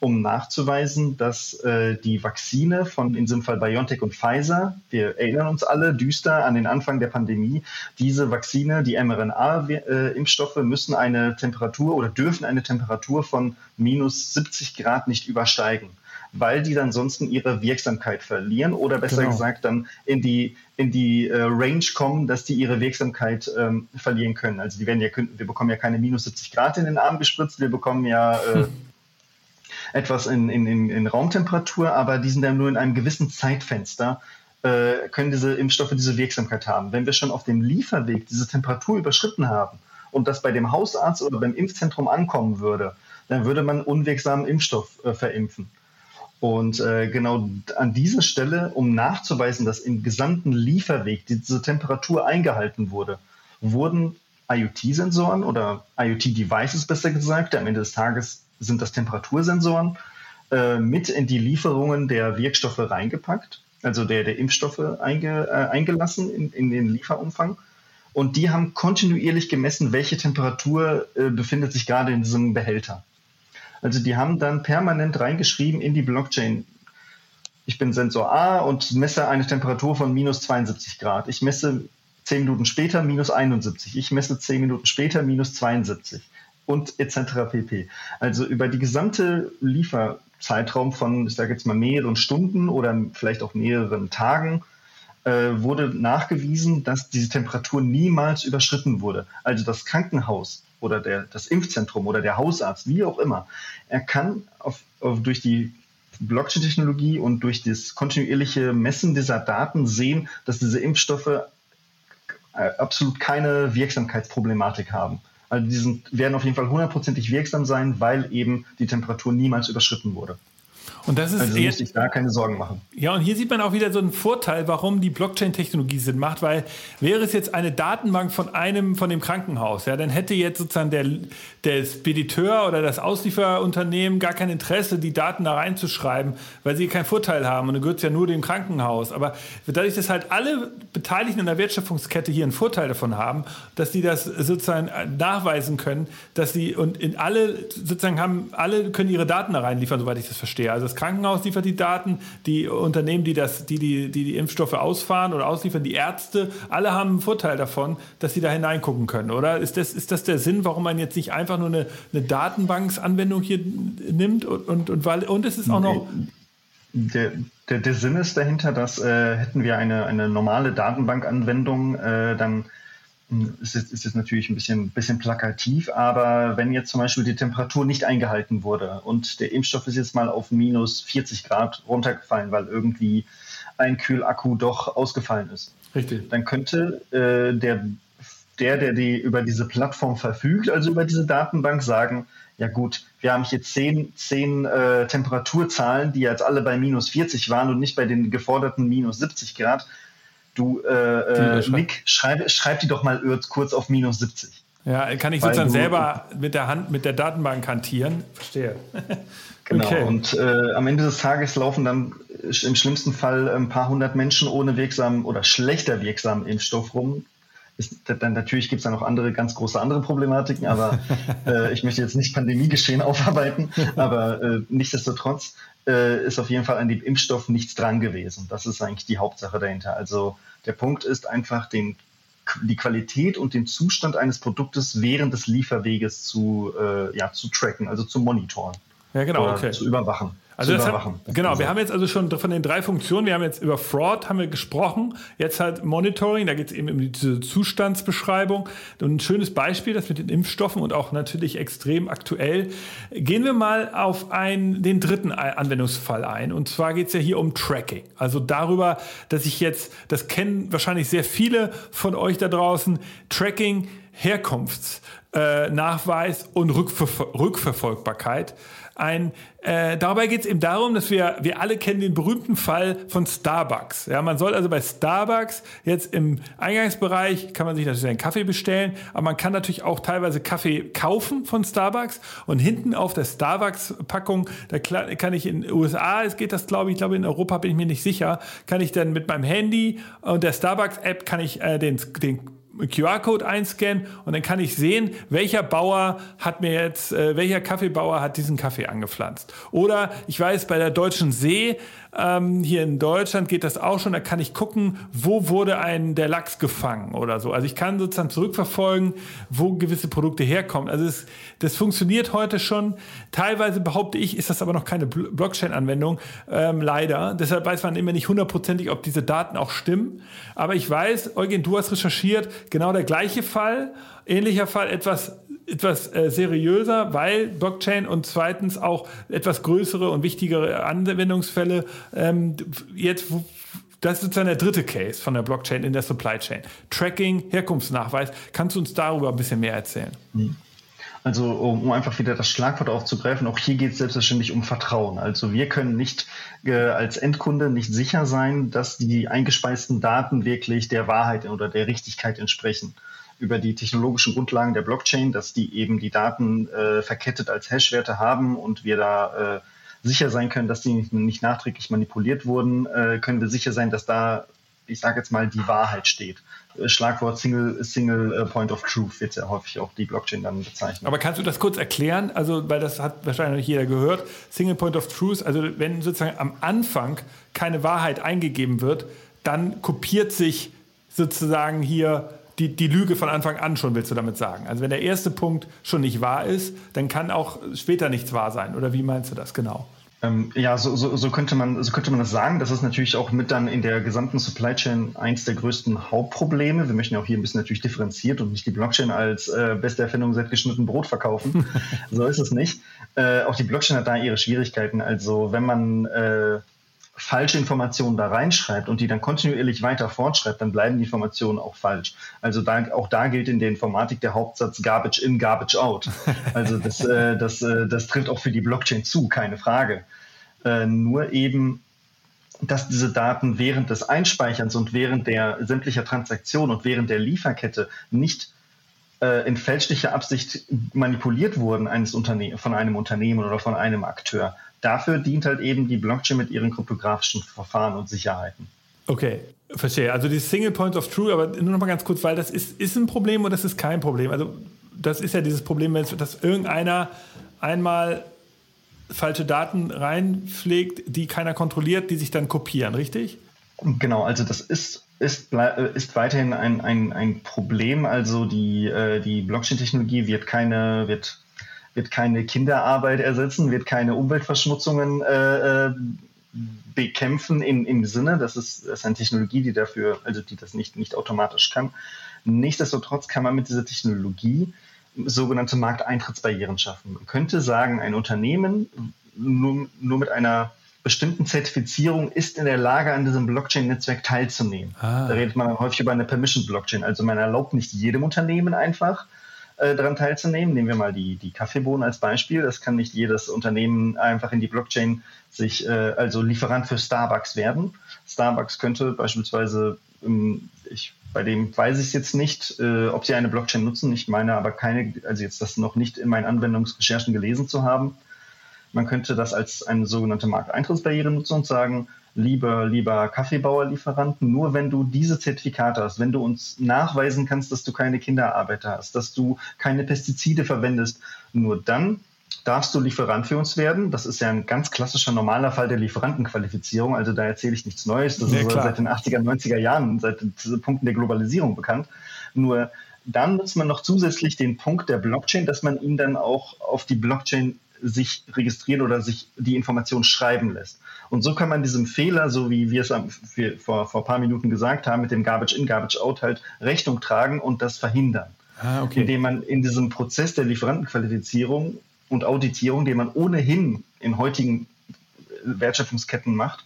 [SPEAKER 2] um nachzuweisen, dass äh, die Vakzine von in diesem Fall BioNTech und Pfizer, wir erinnern uns alle düster an den Anfang der Pandemie, diese Vakzine, die mRNA-Impfstoffe müssen eine Temperatur oder dürfen eine Temperatur von minus 70 Grad nicht übersteigen weil die dann sonst ihre Wirksamkeit verlieren oder besser genau. gesagt dann in die, in die äh, Range kommen, dass die ihre Wirksamkeit ähm, verlieren können. Also die werden ja, wir bekommen ja keine minus 70 Grad in den Arm gespritzt, wir bekommen ja äh, [LAUGHS] etwas in, in, in, Raumtemperatur, aber die sind dann nur in einem gewissen Zeitfenster äh, können diese Impfstoffe diese Wirksamkeit haben. Wenn wir schon auf dem Lieferweg diese Temperatur überschritten haben und das bei dem Hausarzt oder beim Impfzentrum ankommen würde, dann würde man unwirksamen Impfstoff äh, verimpfen. Und äh, genau an dieser Stelle, um nachzuweisen, dass im gesamten Lieferweg diese Temperatur eingehalten wurde, wurden IoT-Sensoren oder IoT-Devices besser gesagt, am Ende des Tages sind das Temperatursensoren, äh, mit in die Lieferungen der Wirkstoffe reingepackt, also der, der Impfstoffe einge, äh, eingelassen in, in den Lieferumfang. Und die haben kontinuierlich gemessen, welche Temperatur äh, befindet sich gerade in diesem Behälter. Also die haben dann permanent reingeschrieben in die Blockchain, ich bin Sensor A und messe eine Temperatur von minus 72 Grad. Ich messe 10 Minuten später minus 71. Ich messe 10 Minuten später minus 72 und etc. pp. Also über die gesamte Lieferzeitraum von, ich sage jetzt mal, mehreren Stunden oder vielleicht auch mehreren Tagen äh, wurde nachgewiesen, dass diese Temperatur niemals überschritten wurde. Also das Krankenhaus oder der, das Impfzentrum oder der Hausarzt, wie auch immer, er kann auf, auf, durch die Blockchain-Technologie und durch das kontinuierliche Messen dieser Daten sehen, dass diese Impfstoffe äh, absolut keine Wirksamkeitsproblematik haben. Also die sind, werden auf jeden Fall hundertprozentig wirksam sein, weil eben die Temperatur niemals überschritten wurde.
[SPEAKER 1] Und das ist
[SPEAKER 2] also muss ich da keine Sorgen machen.
[SPEAKER 1] Ja, und hier sieht man auch wieder so einen Vorteil, warum die Blockchain-Technologie Sinn macht, weil wäre es jetzt eine Datenbank von einem, von dem Krankenhaus, ja, dann hätte jetzt sozusagen der, der Spediteur oder das Auslieferunternehmen gar kein Interesse, die Daten da reinzuschreiben, weil sie keinen Vorteil haben und dann gehört es ja nur dem Krankenhaus. Aber dadurch, dass halt alle Beteiligten in der Wertschöpfungskette hier einen Vorteil davon haben, dass sie das sozusagen nachweisen können, dass sie und in alle sozusagen haben, alle können ihre Daten da reinliefern, soweit ich das verstehe. Also das Krankenhaus liefert die Daten, die Unternehmen, die, das, die, die, die, die Impfstoffe ausfahren oder ausliefern, die Ärzte, alle haben einen Vorteil davon, dass sie da hineingucken können, oder? Ist das, ist das der Sinn, warum man jetzt nicht einfach nur eine, eine Datenbanksanwendung hier nimmt? Und, und, und, weil, und es ist auch noch.
[SPEAKER 2] Der, der, der Sinn ist dahinter, dass äh, hätten wir eine, eine normale Datenbankanwendung, äh, dann ist es, ist es natürlich ein bisschen, bisschen plakativ, aber wenn jetzt zum Beispiel die Temperatur nicht eingehalten wurde und der Impfstoff ist jetzt mal auf minus 40 Grad runtergefallen, weil irgendwie ein Kühlakku doch ausgefallen ist,
[SPEAKER 1] Richtig.
[SPEAKER 2] dann könnte äh, der der, der die über diese Plattform verfügt, also über diese Datenbank, sagen, ja gut, wir haben hier zehn, zehn äh, Temperaturzahlen, die jetzt alle bei minus 40 waren und nicht bei den geforderten minus 70 Grad. Du, äh, äh, Nick, schreib, schreib die doch mal kurz auf minus 70.
[SPEAKER 1] Ja, kann ich sozusagen selber mit der Hand, mit der Datenbank hantieren. Verstehe. [LAUGHS]
[SPEAKER 2] Genau. Okay. Und äh, am Ende des Tages laufen dann im schlimmsten Fall ein paar hundert Menschen ohne wirksamen oder schlechter wirksamen Impfstoff rum, ist, dann natürlich gibt es da noch andere, ganz große andere Problematiken, aber [LAUGHS] äh, ich möchte jetzt nicht Pandemiegeschehen aufarbeiten, aber äh, nichtsdestotrotz äh, ist auf jeden Fall an dem Impfstoff nichts dran gewesen. Das ist eigentlich die Hauptsache dahinter. Also der Punkt ist einfach, den, die Qualität und den Zustand eines Produktes während des Lieferweges zu, äh, ja, zu tracken, also zu monitoren.
[SPEAKER 1] Ja, genau, okay.
[SPEAKER 2] Zu überwachen.
[SPEAKER 1] Also das hat, genau, wir haben jetzt also schon von den drei Funktionen, wir haben jetzt über Fraud haben wir gesprochen, jetzt halt Monitoring, da geht es eben um diese Zustandsbeschreibung. Und ein schönes Beispiel, das mit den Impfstoffen und auch natürlich extrem aktuell. Gehen wir mal auf einen, den dritten Anwendungsfall ein. Und zwar geht es ja hier um Tracking. Also darüber, dass ich jetzt, das kennen wahrscheinlich sehr viele von euch da draußen, Tracking, Herkunftsnachweis äh, und Rückver Rückverfolgbarkeit ein, äh, dabei geht es eben darum, dass wir, wir alle kennen den berühmten Fall von Starbucks. Ja, man soll also bei Starbucks jetzt im Eingangsbereich, kann man sich natürlich einen Kaffee bestellen, aber man kann natürlich auch teilweise Kaffee kaufen von Starbucks und hinten auf der Starbucks-Packung, da kann ich in den USA, es geht das glaube ich, glaube in Europa bin ich mir nicht sicher, kann ich dann mit meinem Handy und der Starbucks-App kann ich äh, den, den QR-Code einscannen und dann kann ich sehen, welcher Bauer hat mir jetzt, äh, welcher Kaffeebauer hat diesen Kaffee angepflanzt. Oder ich weiß, bei der Deutschen See ähm, hier in Deutschland geht das auch schon. Da kann ich gucken, wo wurde ein der Lachs gefangen oder so. Also ich kann sozusagen zurückverfolgen, wo gewisse Produkte herkommen. Also es, das funktioniert heute schon. Teilweise behaupte ich, ist das aber noch keine Blockchain-Anwendung, ähm, leider. Deshalb weiß man immer nicht hundertprozentig, ob diese Daten auch stimmen. Aber ich weiß, Eugen, du hast recherchiert, genau der gleiche Fall, ähnlicher Fall, etwas etwas äh, seriöser, weil Blockchain und zweitens auch etwas größere und wichtigere Anwendungsfälle ähm, jetzt das ist sozusagen der dritte Case von der Blockchain in der Supply Chain. Tracking, Herkunftsnachweis. Kannst du uns darüber ein bisschen mehr erzählen?
[SPEAKER 2] Mhm. Also um einfach wieder das Schlagwort aufzugreifen, auch hier geht es selbstverständlich um Vertrauen. Also wir können nicht äh, als Endkunde nicht sicher sein, dass die eingespeisten Daten wirklich der Wahrheit oder der Richtigkeit entsprechen über die technologischen Grundlagen der Blockchain, dass die eben die Daten äh, verkettet als Hashwerte haben und wir da äh, sicher sein können, dass die nicht, nicht nachträglich manipuliert wurden, äh, können wir sicher sein, dass da, ich sage jetzt mal, die Wahrheit steht. Schlagwort Single, Single äh, Point of Truth wird ja häufig auch die Blockchain dann bezeichnet.
[SPEAKER 1] Aber kannst du das kurz erklären? Also, weil das hat wahrscheinlich jeder gehört. Single Point of Truth, also wenn sozusagen am Anfang keine Wahrheit eingegeben wird, dann kopiert sich sozusagen hier die, die Lüge von Anfang an schon, willst du damit sagen? Also wenn der erste Punkt schon nicht wahr ist, dann kann auch später nichts wahr sein. Oder wie meinst du das genau?
[SPEAKER 2] Ähm, ja, so, so, so, könnte man, so könnte man das sagen. Das ist natürlich auch mit dann in der gesamten Supply Chain eins der größten Hauptprobleme. Wir möchten ja auch hier ein bisschen natürlich differenziert und nicht die Blockchain als äh, beste Erfindung seit geschnitten Brot verkaufen. [LAUGHS] so ist es nicht. Äh, auch die Blockchain hat da ihre Schwierigkeiten. Also wenn man äh, falsche Informationen da reinschreibt und die dann kontinuierlich weiter fortschreibt, dann bleiben die Informationen auch falsch. Also da, auch da gilt in der Informatik der Hauptsatz Garbage in, Garbage out. Also das, äh, das, äh, das trifft auch für die Blockchain zu, keine Frage. Äh, nur eben, dass diese Daten während des Einspeicherns und während der sämtlicher Transaktion und während der Lieferkette nicht äh, in fälschlicher Absicht manipuliert wurden eines Unterne von einem Unternehmen oder von einem Akteur dafür dient halt eben die Blockchain mit ihren kryptografischen Verfahren und Sicherheiten.
[SPEAKER 1] Okay, verstehe. Also die Single Point of Truth, aber nur noch mal ganz kurz, weil das ist, ist ein Problem oder das ist kein Problem. Also das ist ja dieses Problem, dass irgendeiner einmal falsche Daten reinpflegt, die keiner kontrolliert, die sich dann kopieren, richtig?
[SPEAKER 2] Genau, also das ist, ist, ist weiterhin ein, ein, ein Problem. Also die, äh, die Blockchain-Technologie wird keine, wird wird keine Kinderarbeit ersetzen, wird keine Umweltverschmutzungen äh, äh, bekämpfen im, im Sinne, das ist, das ist eine Technologie, die dafür, also die das nicht, nicht automatisch kann. Nichtsdestotrotz kann man mit dieser Technologie sogenannte Markteintrittsbarrieren schaffen. Man könnte sagen, ein Unternehmen nur, nur mit einer bestimmten Zertifizierungen ist in der Lage, an diesem Blockchain-Netzwerk teilzunehmen. Ah. Da redet man häufig über eine Permission-Blockchain. Also man erlaubt nicht jedem Unternehmen einfach, äh, daran teilzunehmen. Nehmen wir mal die, die Kaffeebohnen als Beispiel. Das kann nicht jedes Unternehmen einfach in die Blockchain sich, äh, also Lieferant für Starbucks werden. Starbucks könnte beispielsweise, ähm, ich, bei dem weiß ich jetzt nicht, äh, ob sie eine Blockchain nutzen. Ich meine aber keine, also jetzt das noch nicht in meinen Anwendungsrecherchen gelesen zu haben man könnte das als eine sogenannte Markteintrittsbarriere nutzen und sagen, lieber, lieber Kaffeebauerlieferanten, nur wenn du diese Zertifikate hast, wenn du uns nachweisen kannst, dass du keine Kinderarbeiter hast, dass du keine Pestizide verwendest, nur dann darfst du Lieferant für uns werden. Das ist ja ein ganz klassischer normaler Fall der Lieferantenqualifizierung. Also da erzähle ich nichts Neues. Das ja, ist seit den 80er, 90er Jahren, seit den Punkten der Globalisierung bekannt. Nur dann nutzt man noch zusätzlich den Punkt der Blockchain, dass man ihn dann auch auf die Blockchain sich registrieren oder sich die Information schreiben lässt. Und so kann man diesem Fehler, so wie wir es vor, vor ein paar Minuten gesagt haben, mit dem Garbage in, Garbage out halt Rechnung tragen und das verhindern. Ah, okay. Indem man in diesem Prozess der Lieferantenqualifizierung und Auditierung, den man ohnehin in heutigen Wertschöpfungsketten macht,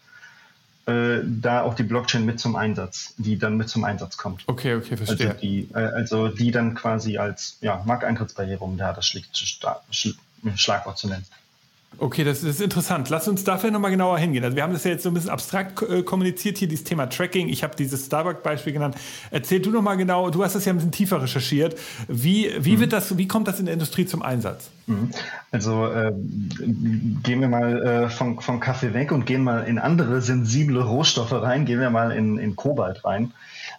[SPEAKER 2] äh, da auch die Blockchain mit zum Einsatz, die dann mit zum Einsatz kommt.
[SPEAKER 1] Okay, okay, verstehe.
[SPEAKER 2] Also die, äh, also die dann quasi als ja, Markteintrittsbarriere, um da das schlicht, Schlagwort zu nennen.
[SPEAKER 1] Okay, das ist interessant. Lass uns dafür nochmal genauer hingehen. Also wir haben das ja jetzt so ein bisschen abstrakt äh, kommuniziert hier, dieses Thema Tracking. Ich habe dieses Starbucks-Beispiel genannt. Erzähl du nochmal genau, du hast das ja ein bisschen tiefer recherchiert. Wie, wie, mhm. wird das, wie kommt das in der Industrie zum Einsatz?
[SPEAKER 2] Mhm. Also äh, gehen wir mal äh, vom, vom Kaffee weg und gehen mal in andere sensible Rohstoffe rein. Gehen wir mal in, in Kobalt rein.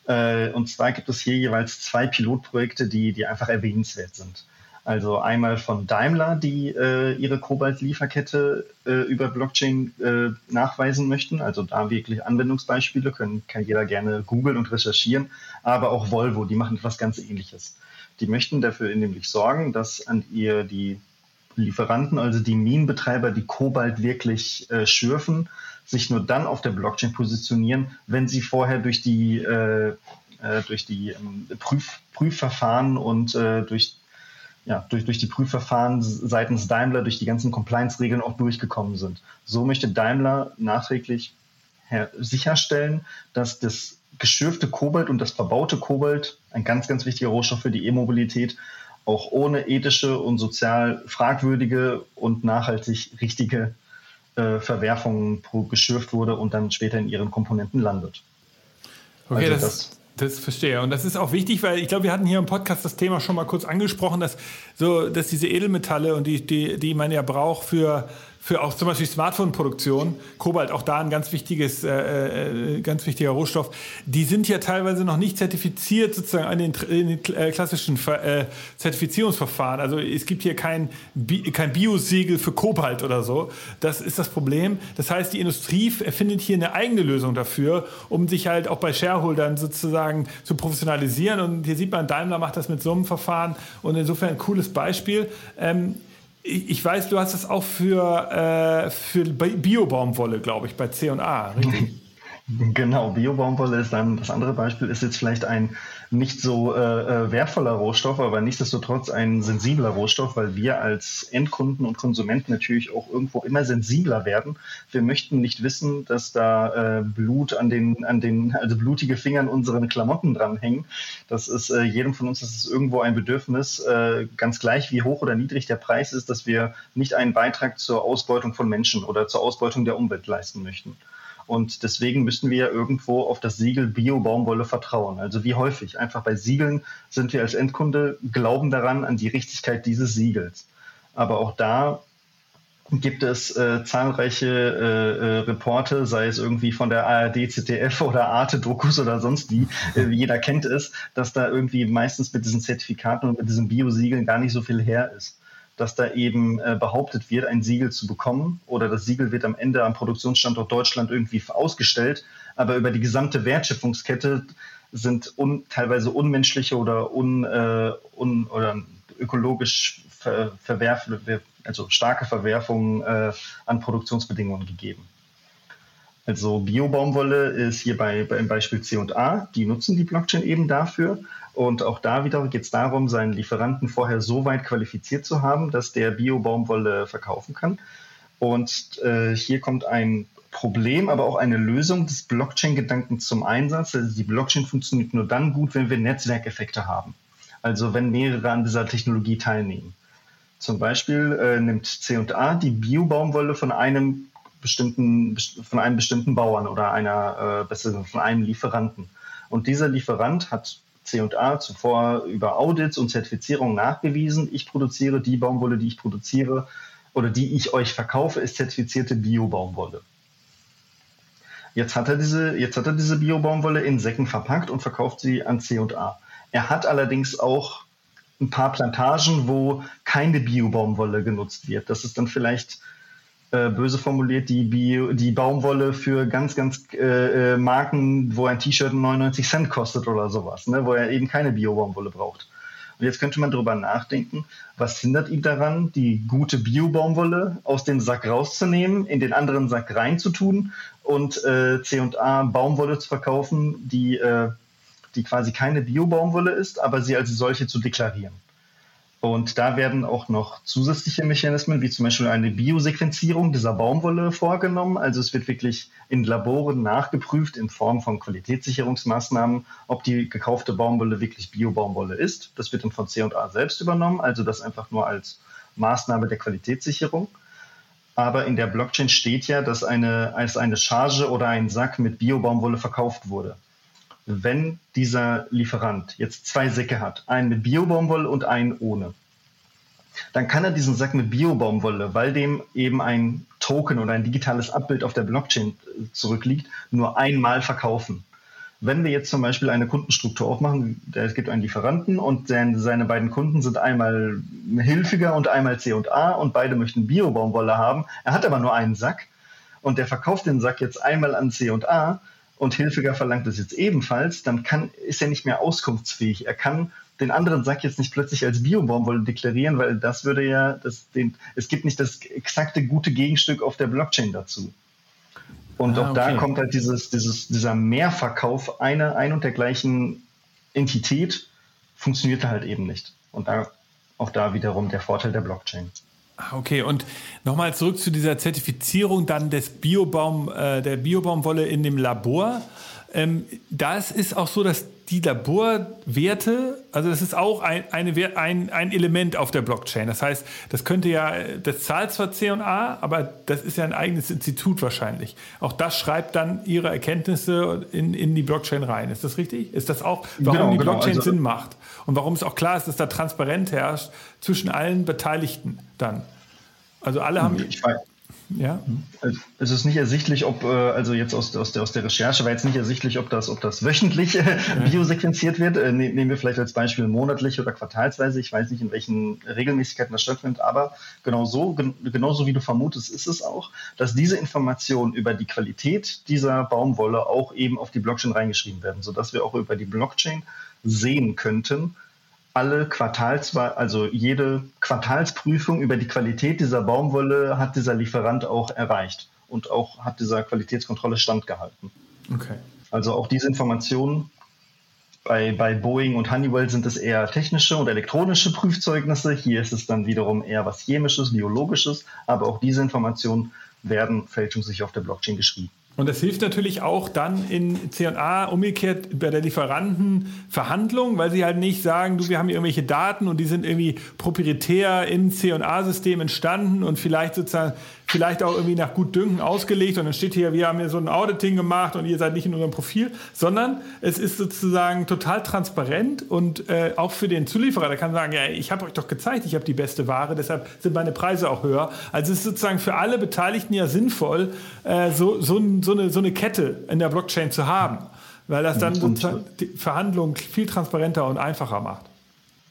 [SPEAKER 2] Äh, und zwar gibt es hier jeweils zwei Pilotprojekte, die, die einfach erwähnenswert sind. Also einmal von Daimler, die äh, ihre Kobalt-Lieferkette äh, über Blockchain äh, nachweisen möchten. Also da wirklich Anwendungsbeispiele, können, kann jeder gerne googeln und recherchieren. Aber auch Volvo, die machen etwas ganz Ähnliches. Die möchten dafür nämlich sorgen, dass an ihr die Lieferanten, also die Minenbetreiber, die Kobalt wirklich äh, schürfen, sich nur dann auf der Blockchain positionieren, wenn sie vorher durch die äh, äh, durch die ähm, Prüf, Prüfverfahren und äh, durch ja, durch, durch die Prüfverfahren seitens Daimler, durch die ganzen Compliance-Regeln auch durchgekommen sind. So möchte Daimler nachträglich sicherstellen, dass das geschürfte Kobalt und das verbaute Kobalt, ein ganz, ganz wichtiger Rohstoff für die E-Mobilität, auch ohne ethische und sozial fragwürdige und nachhaltig richtige äh, Verwerfungen geschürft wurde und dann später in ihren Komponenten landet.
[SPEAKER 1] Okay, also das, das das verstehe. Und das ist auch wichtig, weil ich glaube, wir hatten hier im Podcast das Thema schon mal kurz angesprochen, dass, so, dass diese Edelmetalle und die, die, die man ja braucht für für auch zum Beispiel Smartphone-Produktion, Kobalt auch da ein ganz wichtiges, äh, äh, ganz wichtiger Rohstoff, die sind ja teilweise noch nicht zertifiziert sozusagen in den, den äh, klassischen äh, Zertifizierungsverfahren. Also es gibt hier kein, Bi kein Biosiegel für Kobalt oder so. Das ist das Problem. Das heißt, die Industrie erfindet hier eine eigene Lösung dafür, um sich halt auch bei Shareholdern sozusagen zu professionalisieren. Und hier sieht man, Daimler macht das mit so einem Verfahren und insofern ein cooles Beispiel. Ähm, ich weiß, du hast das auch für, äh, für Biobaumwolle, glaube ich, bei C&A, richtig? [LAUGHS]
[SPEAKER 2] Genau, Biobaumwolle ist dann das andere Beispiel, ist jetzt vielleicht ein nicht so äh, äh, wertvoller Rohstoff, aber nichtsdestotrotz ein sensibler Rohstoff, weil wir als Endkunden und Konsumenten natürlich auch irgendwo immer sensibler werden. Wir möchten nicht wissen, dass da äh, Blut an den, an den, also blutige Finger an unseren Klamotten dranhängen. Das ist äh, jedem von uns, das ist irgendwo ein Bedürfnis, äh, ganz gleich wie hoch oder niedrig der Preis ist, dass wir nicht einen Beitrag zur Ausbeutung von Menschen oder zur Ausbeutung der Umwelt leisten möchten. Und deswegen müssen wir irgendwo auf das Siegel Bio-Baumwolle vertrauen. Also wie häufig? Einfach bei Siegeln sind wir als Endkunde, glauben daran, an die Richtigkeit dieses Siegels. Aber auch da gibt es äh, zahlreiche äh, äh, Reporte, sei es irgendwie von der ARD, ZDF oder Arte-Dokus oder sonst wie, äh, jeder kennt es, dass da irgendwie meistens mit diesen Zertifikaten und mit diesen Biosiegeln gar nicht so viel her ist dass da eben äh, behauptet wird, ein Siegel zu bekommen oder das Siegel wird am Ende am Produktionsstandort Deutschland irgendwie ausgestellt, aber über die gesamte Wertschöpfungskette sind un, teilweise unmenschliche oder, un, äh, un, oder ökologisch ver, verwerfliche, also starke Verwerfungen äh, an Produktionsbedingungen gegeben. Also Biobaumwolle ist hier bei, beim Beispiel C&A, die nutzen die Blockchain eben dafür und auch da wieder geht es darum, seinen Lieferanten vorher so weit qualifiziert zu haben, dass der Bio-Baumwolle verkaufen kann. Und äh, hier kommt ein Problem, aber auch eine Lösung des Blockchain-Gedankens zum Einsatz. Also die Blockchain funktioniert nur dann gut, wenn wir Netzwerkeffekte haben. Also wenn mehrere an dieser Technologie teilnehmen. Zum Beispiel äh, nimmt C&A die Bio-Baumwolle von einem bestimmten, von einem bestimmten Bauern oder einer, äh, besser von einem Lieferanten. Und dieser Lieferant hat C&A zuvor über Audits und Zertifizierung nachgewiesen. Ich produziere die Baumwolle, die ich produziere oder die ich euch verkaufe, ist zertifizierte Bio-Baumwolle. Jetzt hat er diese, jetzt hat er diese Bio-Baumwolle in Säcken verpackt und verkauft sie an C&A. Er hat allerdings auch ein paar Plantagen, wo keine Bio-Baumwolle genutzt wird. Das ist dann vielleicht äh, böse formuliert die, Bio, die Baumwolle für ganz, ganz äh, äh Marken, wo ein T-Shirt 99 Cent kostet oder sowas, ne, wo er eben keine Bio-Baumwolle braucht. Und jetzt könnte man darüber nachdenken, was hindert ihn daran, die gute Bio-Baumwolle aus dem Sack rauszunehmen, in den anderen Sack reinzutun und äh, C&A Baumwolle zu verkaufen, die, äh, die quasi keine Bio-Baumwolle ist, aber sie als solche zu deklarieren. Und da werden auch noch zusätzliche Mechanismen, wie zum Beispiel eine Biosequenzierung dieser Baumwolle vorgenommen. Also es wird wirklich in Laboren nachgeprüft in Form von Qualitätssicherungsmaßnahmen, ob die gekaufte Baumwolle wirklich Bio-Baumwolle ist. Das wird dann von C&A selbst übernommen, also das einfach nur als Maßnahme der Qualitätssicherung. Aber in der Blockchain steht ja, dass eine, als eine Charge oder ein Sack mit Bio-Baumwolle verkauft wurde wenn dieser Lieferant jetzt zwei Säcke hat, einen mit Biobaumwolle und einen ohne, dann kann er diesen Sack mit Biobaumwolle, weil dem eben ein Token oder ein digitales Abbild auf der Blockchain äh, zurückliegt, nur einmal verkaufen. Wenn wir jetzt zum Beispiel eine Kundenstruktur aufmachen, es gibt einen Lieferanten und seine beiden Kunden sind einmal Hilfiger und einmal C&A und beide möchten Biobaumwolle haben. Er hat aber nur einen Sack und der verkauft den Sack jetzt einmal an C&A, und Hilfiger verlangt es jetzt ebenfalls, dann kann, ist er nicht mehr auskunftsfähig. Er kann den anderen Sack jetzt nicht plötzlich als Biobaumwolle deklarieren, weil das würde ja, das, den, es gibt nicht das exakte gute Gegenstück auf der Blockchain dazu. Und ah, auch okay. da kommt halt dieses, dieses, dieser Mehrverkauf einer ein und der gleichen Entität funktioniert halt eben nicht. Und da auch da wiederum der Vorteil der Blockchain.
[SPEAKER 1] Ah, okay, und nochmal zurück zu dieser Zertifizierung dann des Biobaum, äh, der Biobaumwolle in dem Labor. Ähm, das ist auch so, dass die Laborwerte, also das ist auch ein, eine, ein, ein Element auf der Blockchain. Das heißt, das könnte ja, das zahlt zwar C&A, aber das ist ja ein eigenes Institut wahrscheinlich. Auch das schreibt dann ihre Erkenntnisse in, in die Blockchain rein. Ist das richtig? Ist das auch, warum genau, die genau. Blockchain genau, also, Sinn macht? Und warum es auch klar ist, dass da Transparenz herrscht zwischen allen Beteiligten dann? Also alle haben.
[SPEAKER 2] Ich weiß, ja. Es ist nicht ersichtlich, ob, äh, also jetzt aus, aus, der, aus der Recherche war jetzt nicht ersichtlich, ob das, ob das wöchentlich ja. biosequenziert wird. Äh, ne, nehmen wir vielleicht als Beispiel monatlich oder quartalsweise. Ich weiß nicht, in welchen Regelmäßigkeiten das stattfindet, aber genau so, genauso wie du vermutest, ist es auch, dass diese Informationen über die Qualität dieser Baumwolle auch eben auf die Blockchain reingeschrieben werden, sodass wir auch über die Blockchain sehen könnten, alle Quartals, also jede Quartalsprüfung über die Qualität dieser Baumwolle hat dieser Lieferant auch erreicht und auch hat dieser Qualitätskontrolle standgehalten. Okay. Also auch diese Informationen bei, bei Boeing und Honeywell sind es eher technische und elektronische Prüfzeugnisse. Hier ist es dann wiederum eher was chemisches, biologisches. Aber auch diese Informationen werden fälschungssicher auf der Blockchain geschrieben.
[SPEAKER 1] Und das hilft natürlich auch dann in C&A umgekehrt bei der Lieferantenverhandlung, weil sie halt nicht sagen, du, wir haben irgendwelche Daten und die sind irgendwie proprietär im C&A-System entstanden und vielleicht sozusagen vielleicht auch irgendwie nach Gutdünken ausgelegt und dann steht hier, wir haben hier so ein Auditing gemacht und ihr seid nicht in unserem Profil, sondern es ist sozusagen total transparent und äh, auch für den Zulieferer, der kann sagen, ja, ich habe euch doch gezeigt, ich habe die beste Ware, deshalb sind meine Preise auch höher. Also es ist sozusagen für alle Beteiligten ja sinnvoll, äh, so, so, so, eine, so eine Kette in der Blockchain zu haben, weil das dann sozusagen die Verhandlungen viel transparenter und einfacher macht.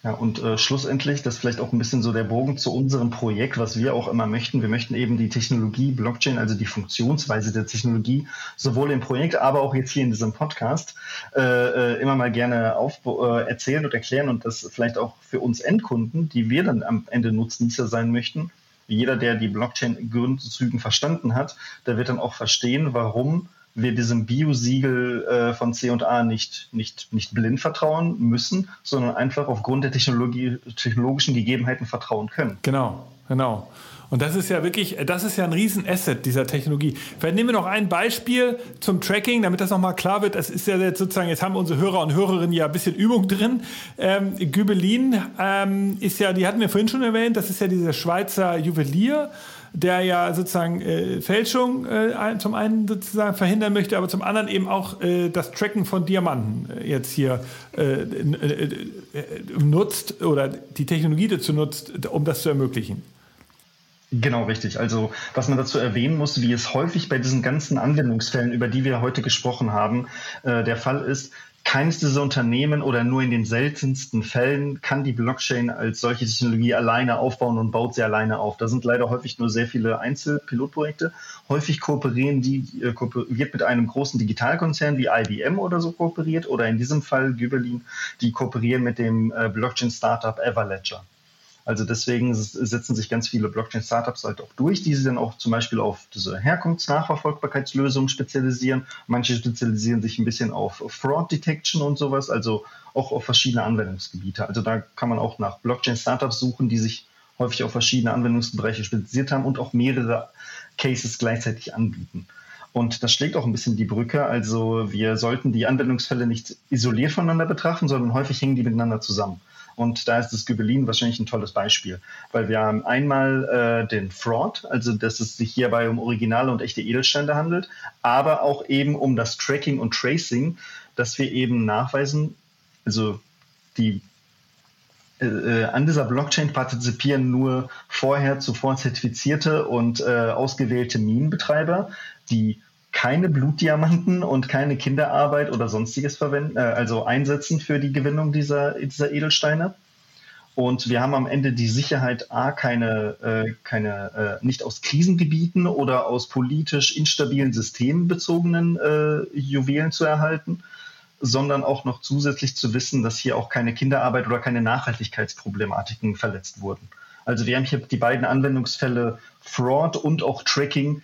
[SPEAKER 2] Ja, und äh, schlussendlich, das ist vielleicht auch ein bisschen so der Bogen zu unserem Projekt, was wir auch immer möchten. Wir möchten eben die Technologie Blockchain, also die Funktionsweise der Technologie, sowohl im Projekt, aber auch jetzt hier in diesem Podcast, äh, äh immer mal gerne auf, äh, erzählen und erklären und das vielleicht auch für uns Endkunden, die wir dann am Ende Nutznießer sein möchten. Jeder, der die Blockchain-Grundzügen verstanden hat, der wird dann auch verstehen, warum wir diesem Bio-Siegel äh, von C&A nicht, nicht, nicht blind vertrauen müssen, sondern einfach aufgrund der Technologie, technologischen Gegebenheiten vertrauen können.
[SPEAKER 1] Genau, genau. Und das ist ja wirklich, das ist ja ein Riesenasset dieser Technologie. Vielleicht nehmen wir noch ein Beispiel zum Tracking, damit das nochmal klar wird. Das ist ja jetzt sozusagen, jetzt haben unsere Hörer und Hörerinnen ja ein bisschen Übung drin. Ähm, Gübelin ähm, ist ja, die hatten wir vorhin schon erwähnt, das ist ja dieser Schweizer Juwelier der ja sozusagen äh, Fälschung äh, zum einen sozusagen verhindern möchte, aber zum anderen eben auch äh, das Tracken von Diamanten äh, jetzt hier äh, äh, nutzt oder die Technologie dazu nutzt, um das zu ermöglichen.
[SPEAKER 2] Genau, richtig. Also was man dazu erwähnen muss, wie es häufig bei diesen ganzen Anwendungsfällen, über die wir heute gesprochen haben, äh, der Fall ist, keines dieser Unternehmen oder nur in den seltensten Fällen kann die Blockchain als solche Technologie alleine aufbauen und baut sie alleine auf. Da sind leider häufig nur sehr viele Einzelpilotprojekte. Häufig kooperieren die, äh, kooperiert mit einem großen Digitalkonzern wie IBM oder so kooperiert oder in diesem Fall Güberlin, die kooperieren mit dem äh, Blockchain-Startup Everledger. Also deswegen setzen sich ganz viele Blockchain-Startups halt auch durch, die sich dann auch zum Beispiel auf diese Herkunftsnachverfolgbarkeitslösungen spezialisieren. Manche spezialisieren sich ein bisschen auf Fraud Detection und sowas, also auch auf verschiedene Anwendungsgebiete. Also da kann man auch nach Blockchain-Startups suchen, die sich häufig auf verschiedene Anwendungsbereiche spezialisiert haben und auch mehrere Cases gleichzeitig anbieten. Und das schlägt auch ein bisschen die Brücke. Also wir sollten die Anwendungsfälle nicht isoliert voneinander betrachten, sondern häufig hängen die miteinander zusammen. Und da ist das Gybellin wahrscheinlich ein tolles Beispiel, weil wir haben einmal äh, den Fraud, also dass es sich hierbei um originale und echte Edelsteine handelt, aber auch eben um das Tracking und Tracing, dass wir eben nachweisen, also die äh, äh an dieser Blockchain partizipieren nur vorher zuvor zertifizierte und äh, ausgewählte Minenbetreiber, die keine Blutdiamanten und keine Kinderarbeit oder sonstiges verwenden, äh, also einsetzen für die Gewinnung dieser, dieser Edelsteine. Und wir haben am Ende die Sicherheit, A, keine, äh, keine äh, nicht aus Krisengebieten oder aus politisch instabilen Systemen bezogenen äh, Juwelen zu erhalten, sondern auch noch zusätzlich zu wissen, dass hier auch keine Kinderarbeit oder keine Nachhaltigkeitsproblematiken verletzt wurden. Also wir haben hier die beiden Anwendungsfälle Fraud und auch Tracking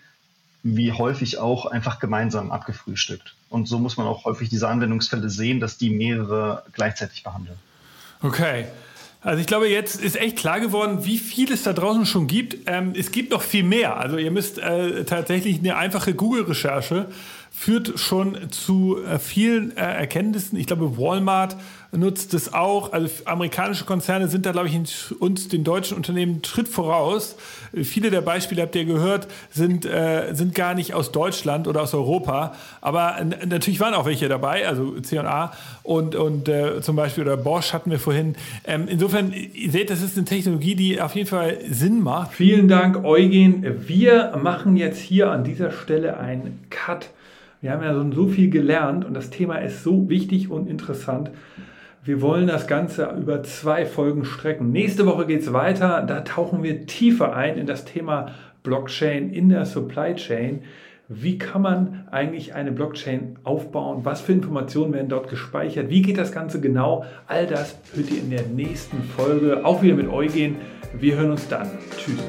[SPEAKER 2] wie häufig auch einfach gemeinsam abgefrühstückt. Und so muss man auch häufig diese Anwendungsfälle sehen, dass die mehrere gleichzeitig behandeln.
[SPEAKER 1] Okay. Also ich glaube, jetzt ist echt klar geworden, wie viel es da draußen schon gibt. Ähm, es gibt noch viel mehr. Also ihr müsst äh, tatsächlich eine einfache Google-Recherche führt schon zu äh, vielen äh, Erkenntnissen. Ich glaube, Walmart nutzt es auch. Also amerikanische Konzerne sind da, glaube ich, uns, den deutschen Unternehmen, Schritt voraus. Viele der Beispiele, habt ihr gehört, sind, äh, sind gar nicht aus Deutschland oder aus Europa. Aber natürlich waren auch welche dabei, also C&A und, und äh, zum Beispiel oder Bosch hatten wir vorhin. Ähm, insofern, ihr seht, das ist eine Technologie, die auf jeden Fall Sinn macht. Vielen Dank, Eugen. Wir machen jetzt hier an dieser Stelle einen Cut. Wir haben ja so viel gelernt und das Thema ist so wichtig und interessant. Wir wollen das Ganze über zwei Folgen strecken. Nächste Woche geht es weiter. Da tauchen wir tiefer ein in das Thema Blockchain in der Supply Chain. Wie kann man eigentlich eine Blockchain aufbauen? Was für Informationen werden dort gespeichert? Wie geht das Ganze genau? All das hört ihr in der nächsten Folge. Auch wieder mit Eugen. Wir hören uns dann. Tschüss.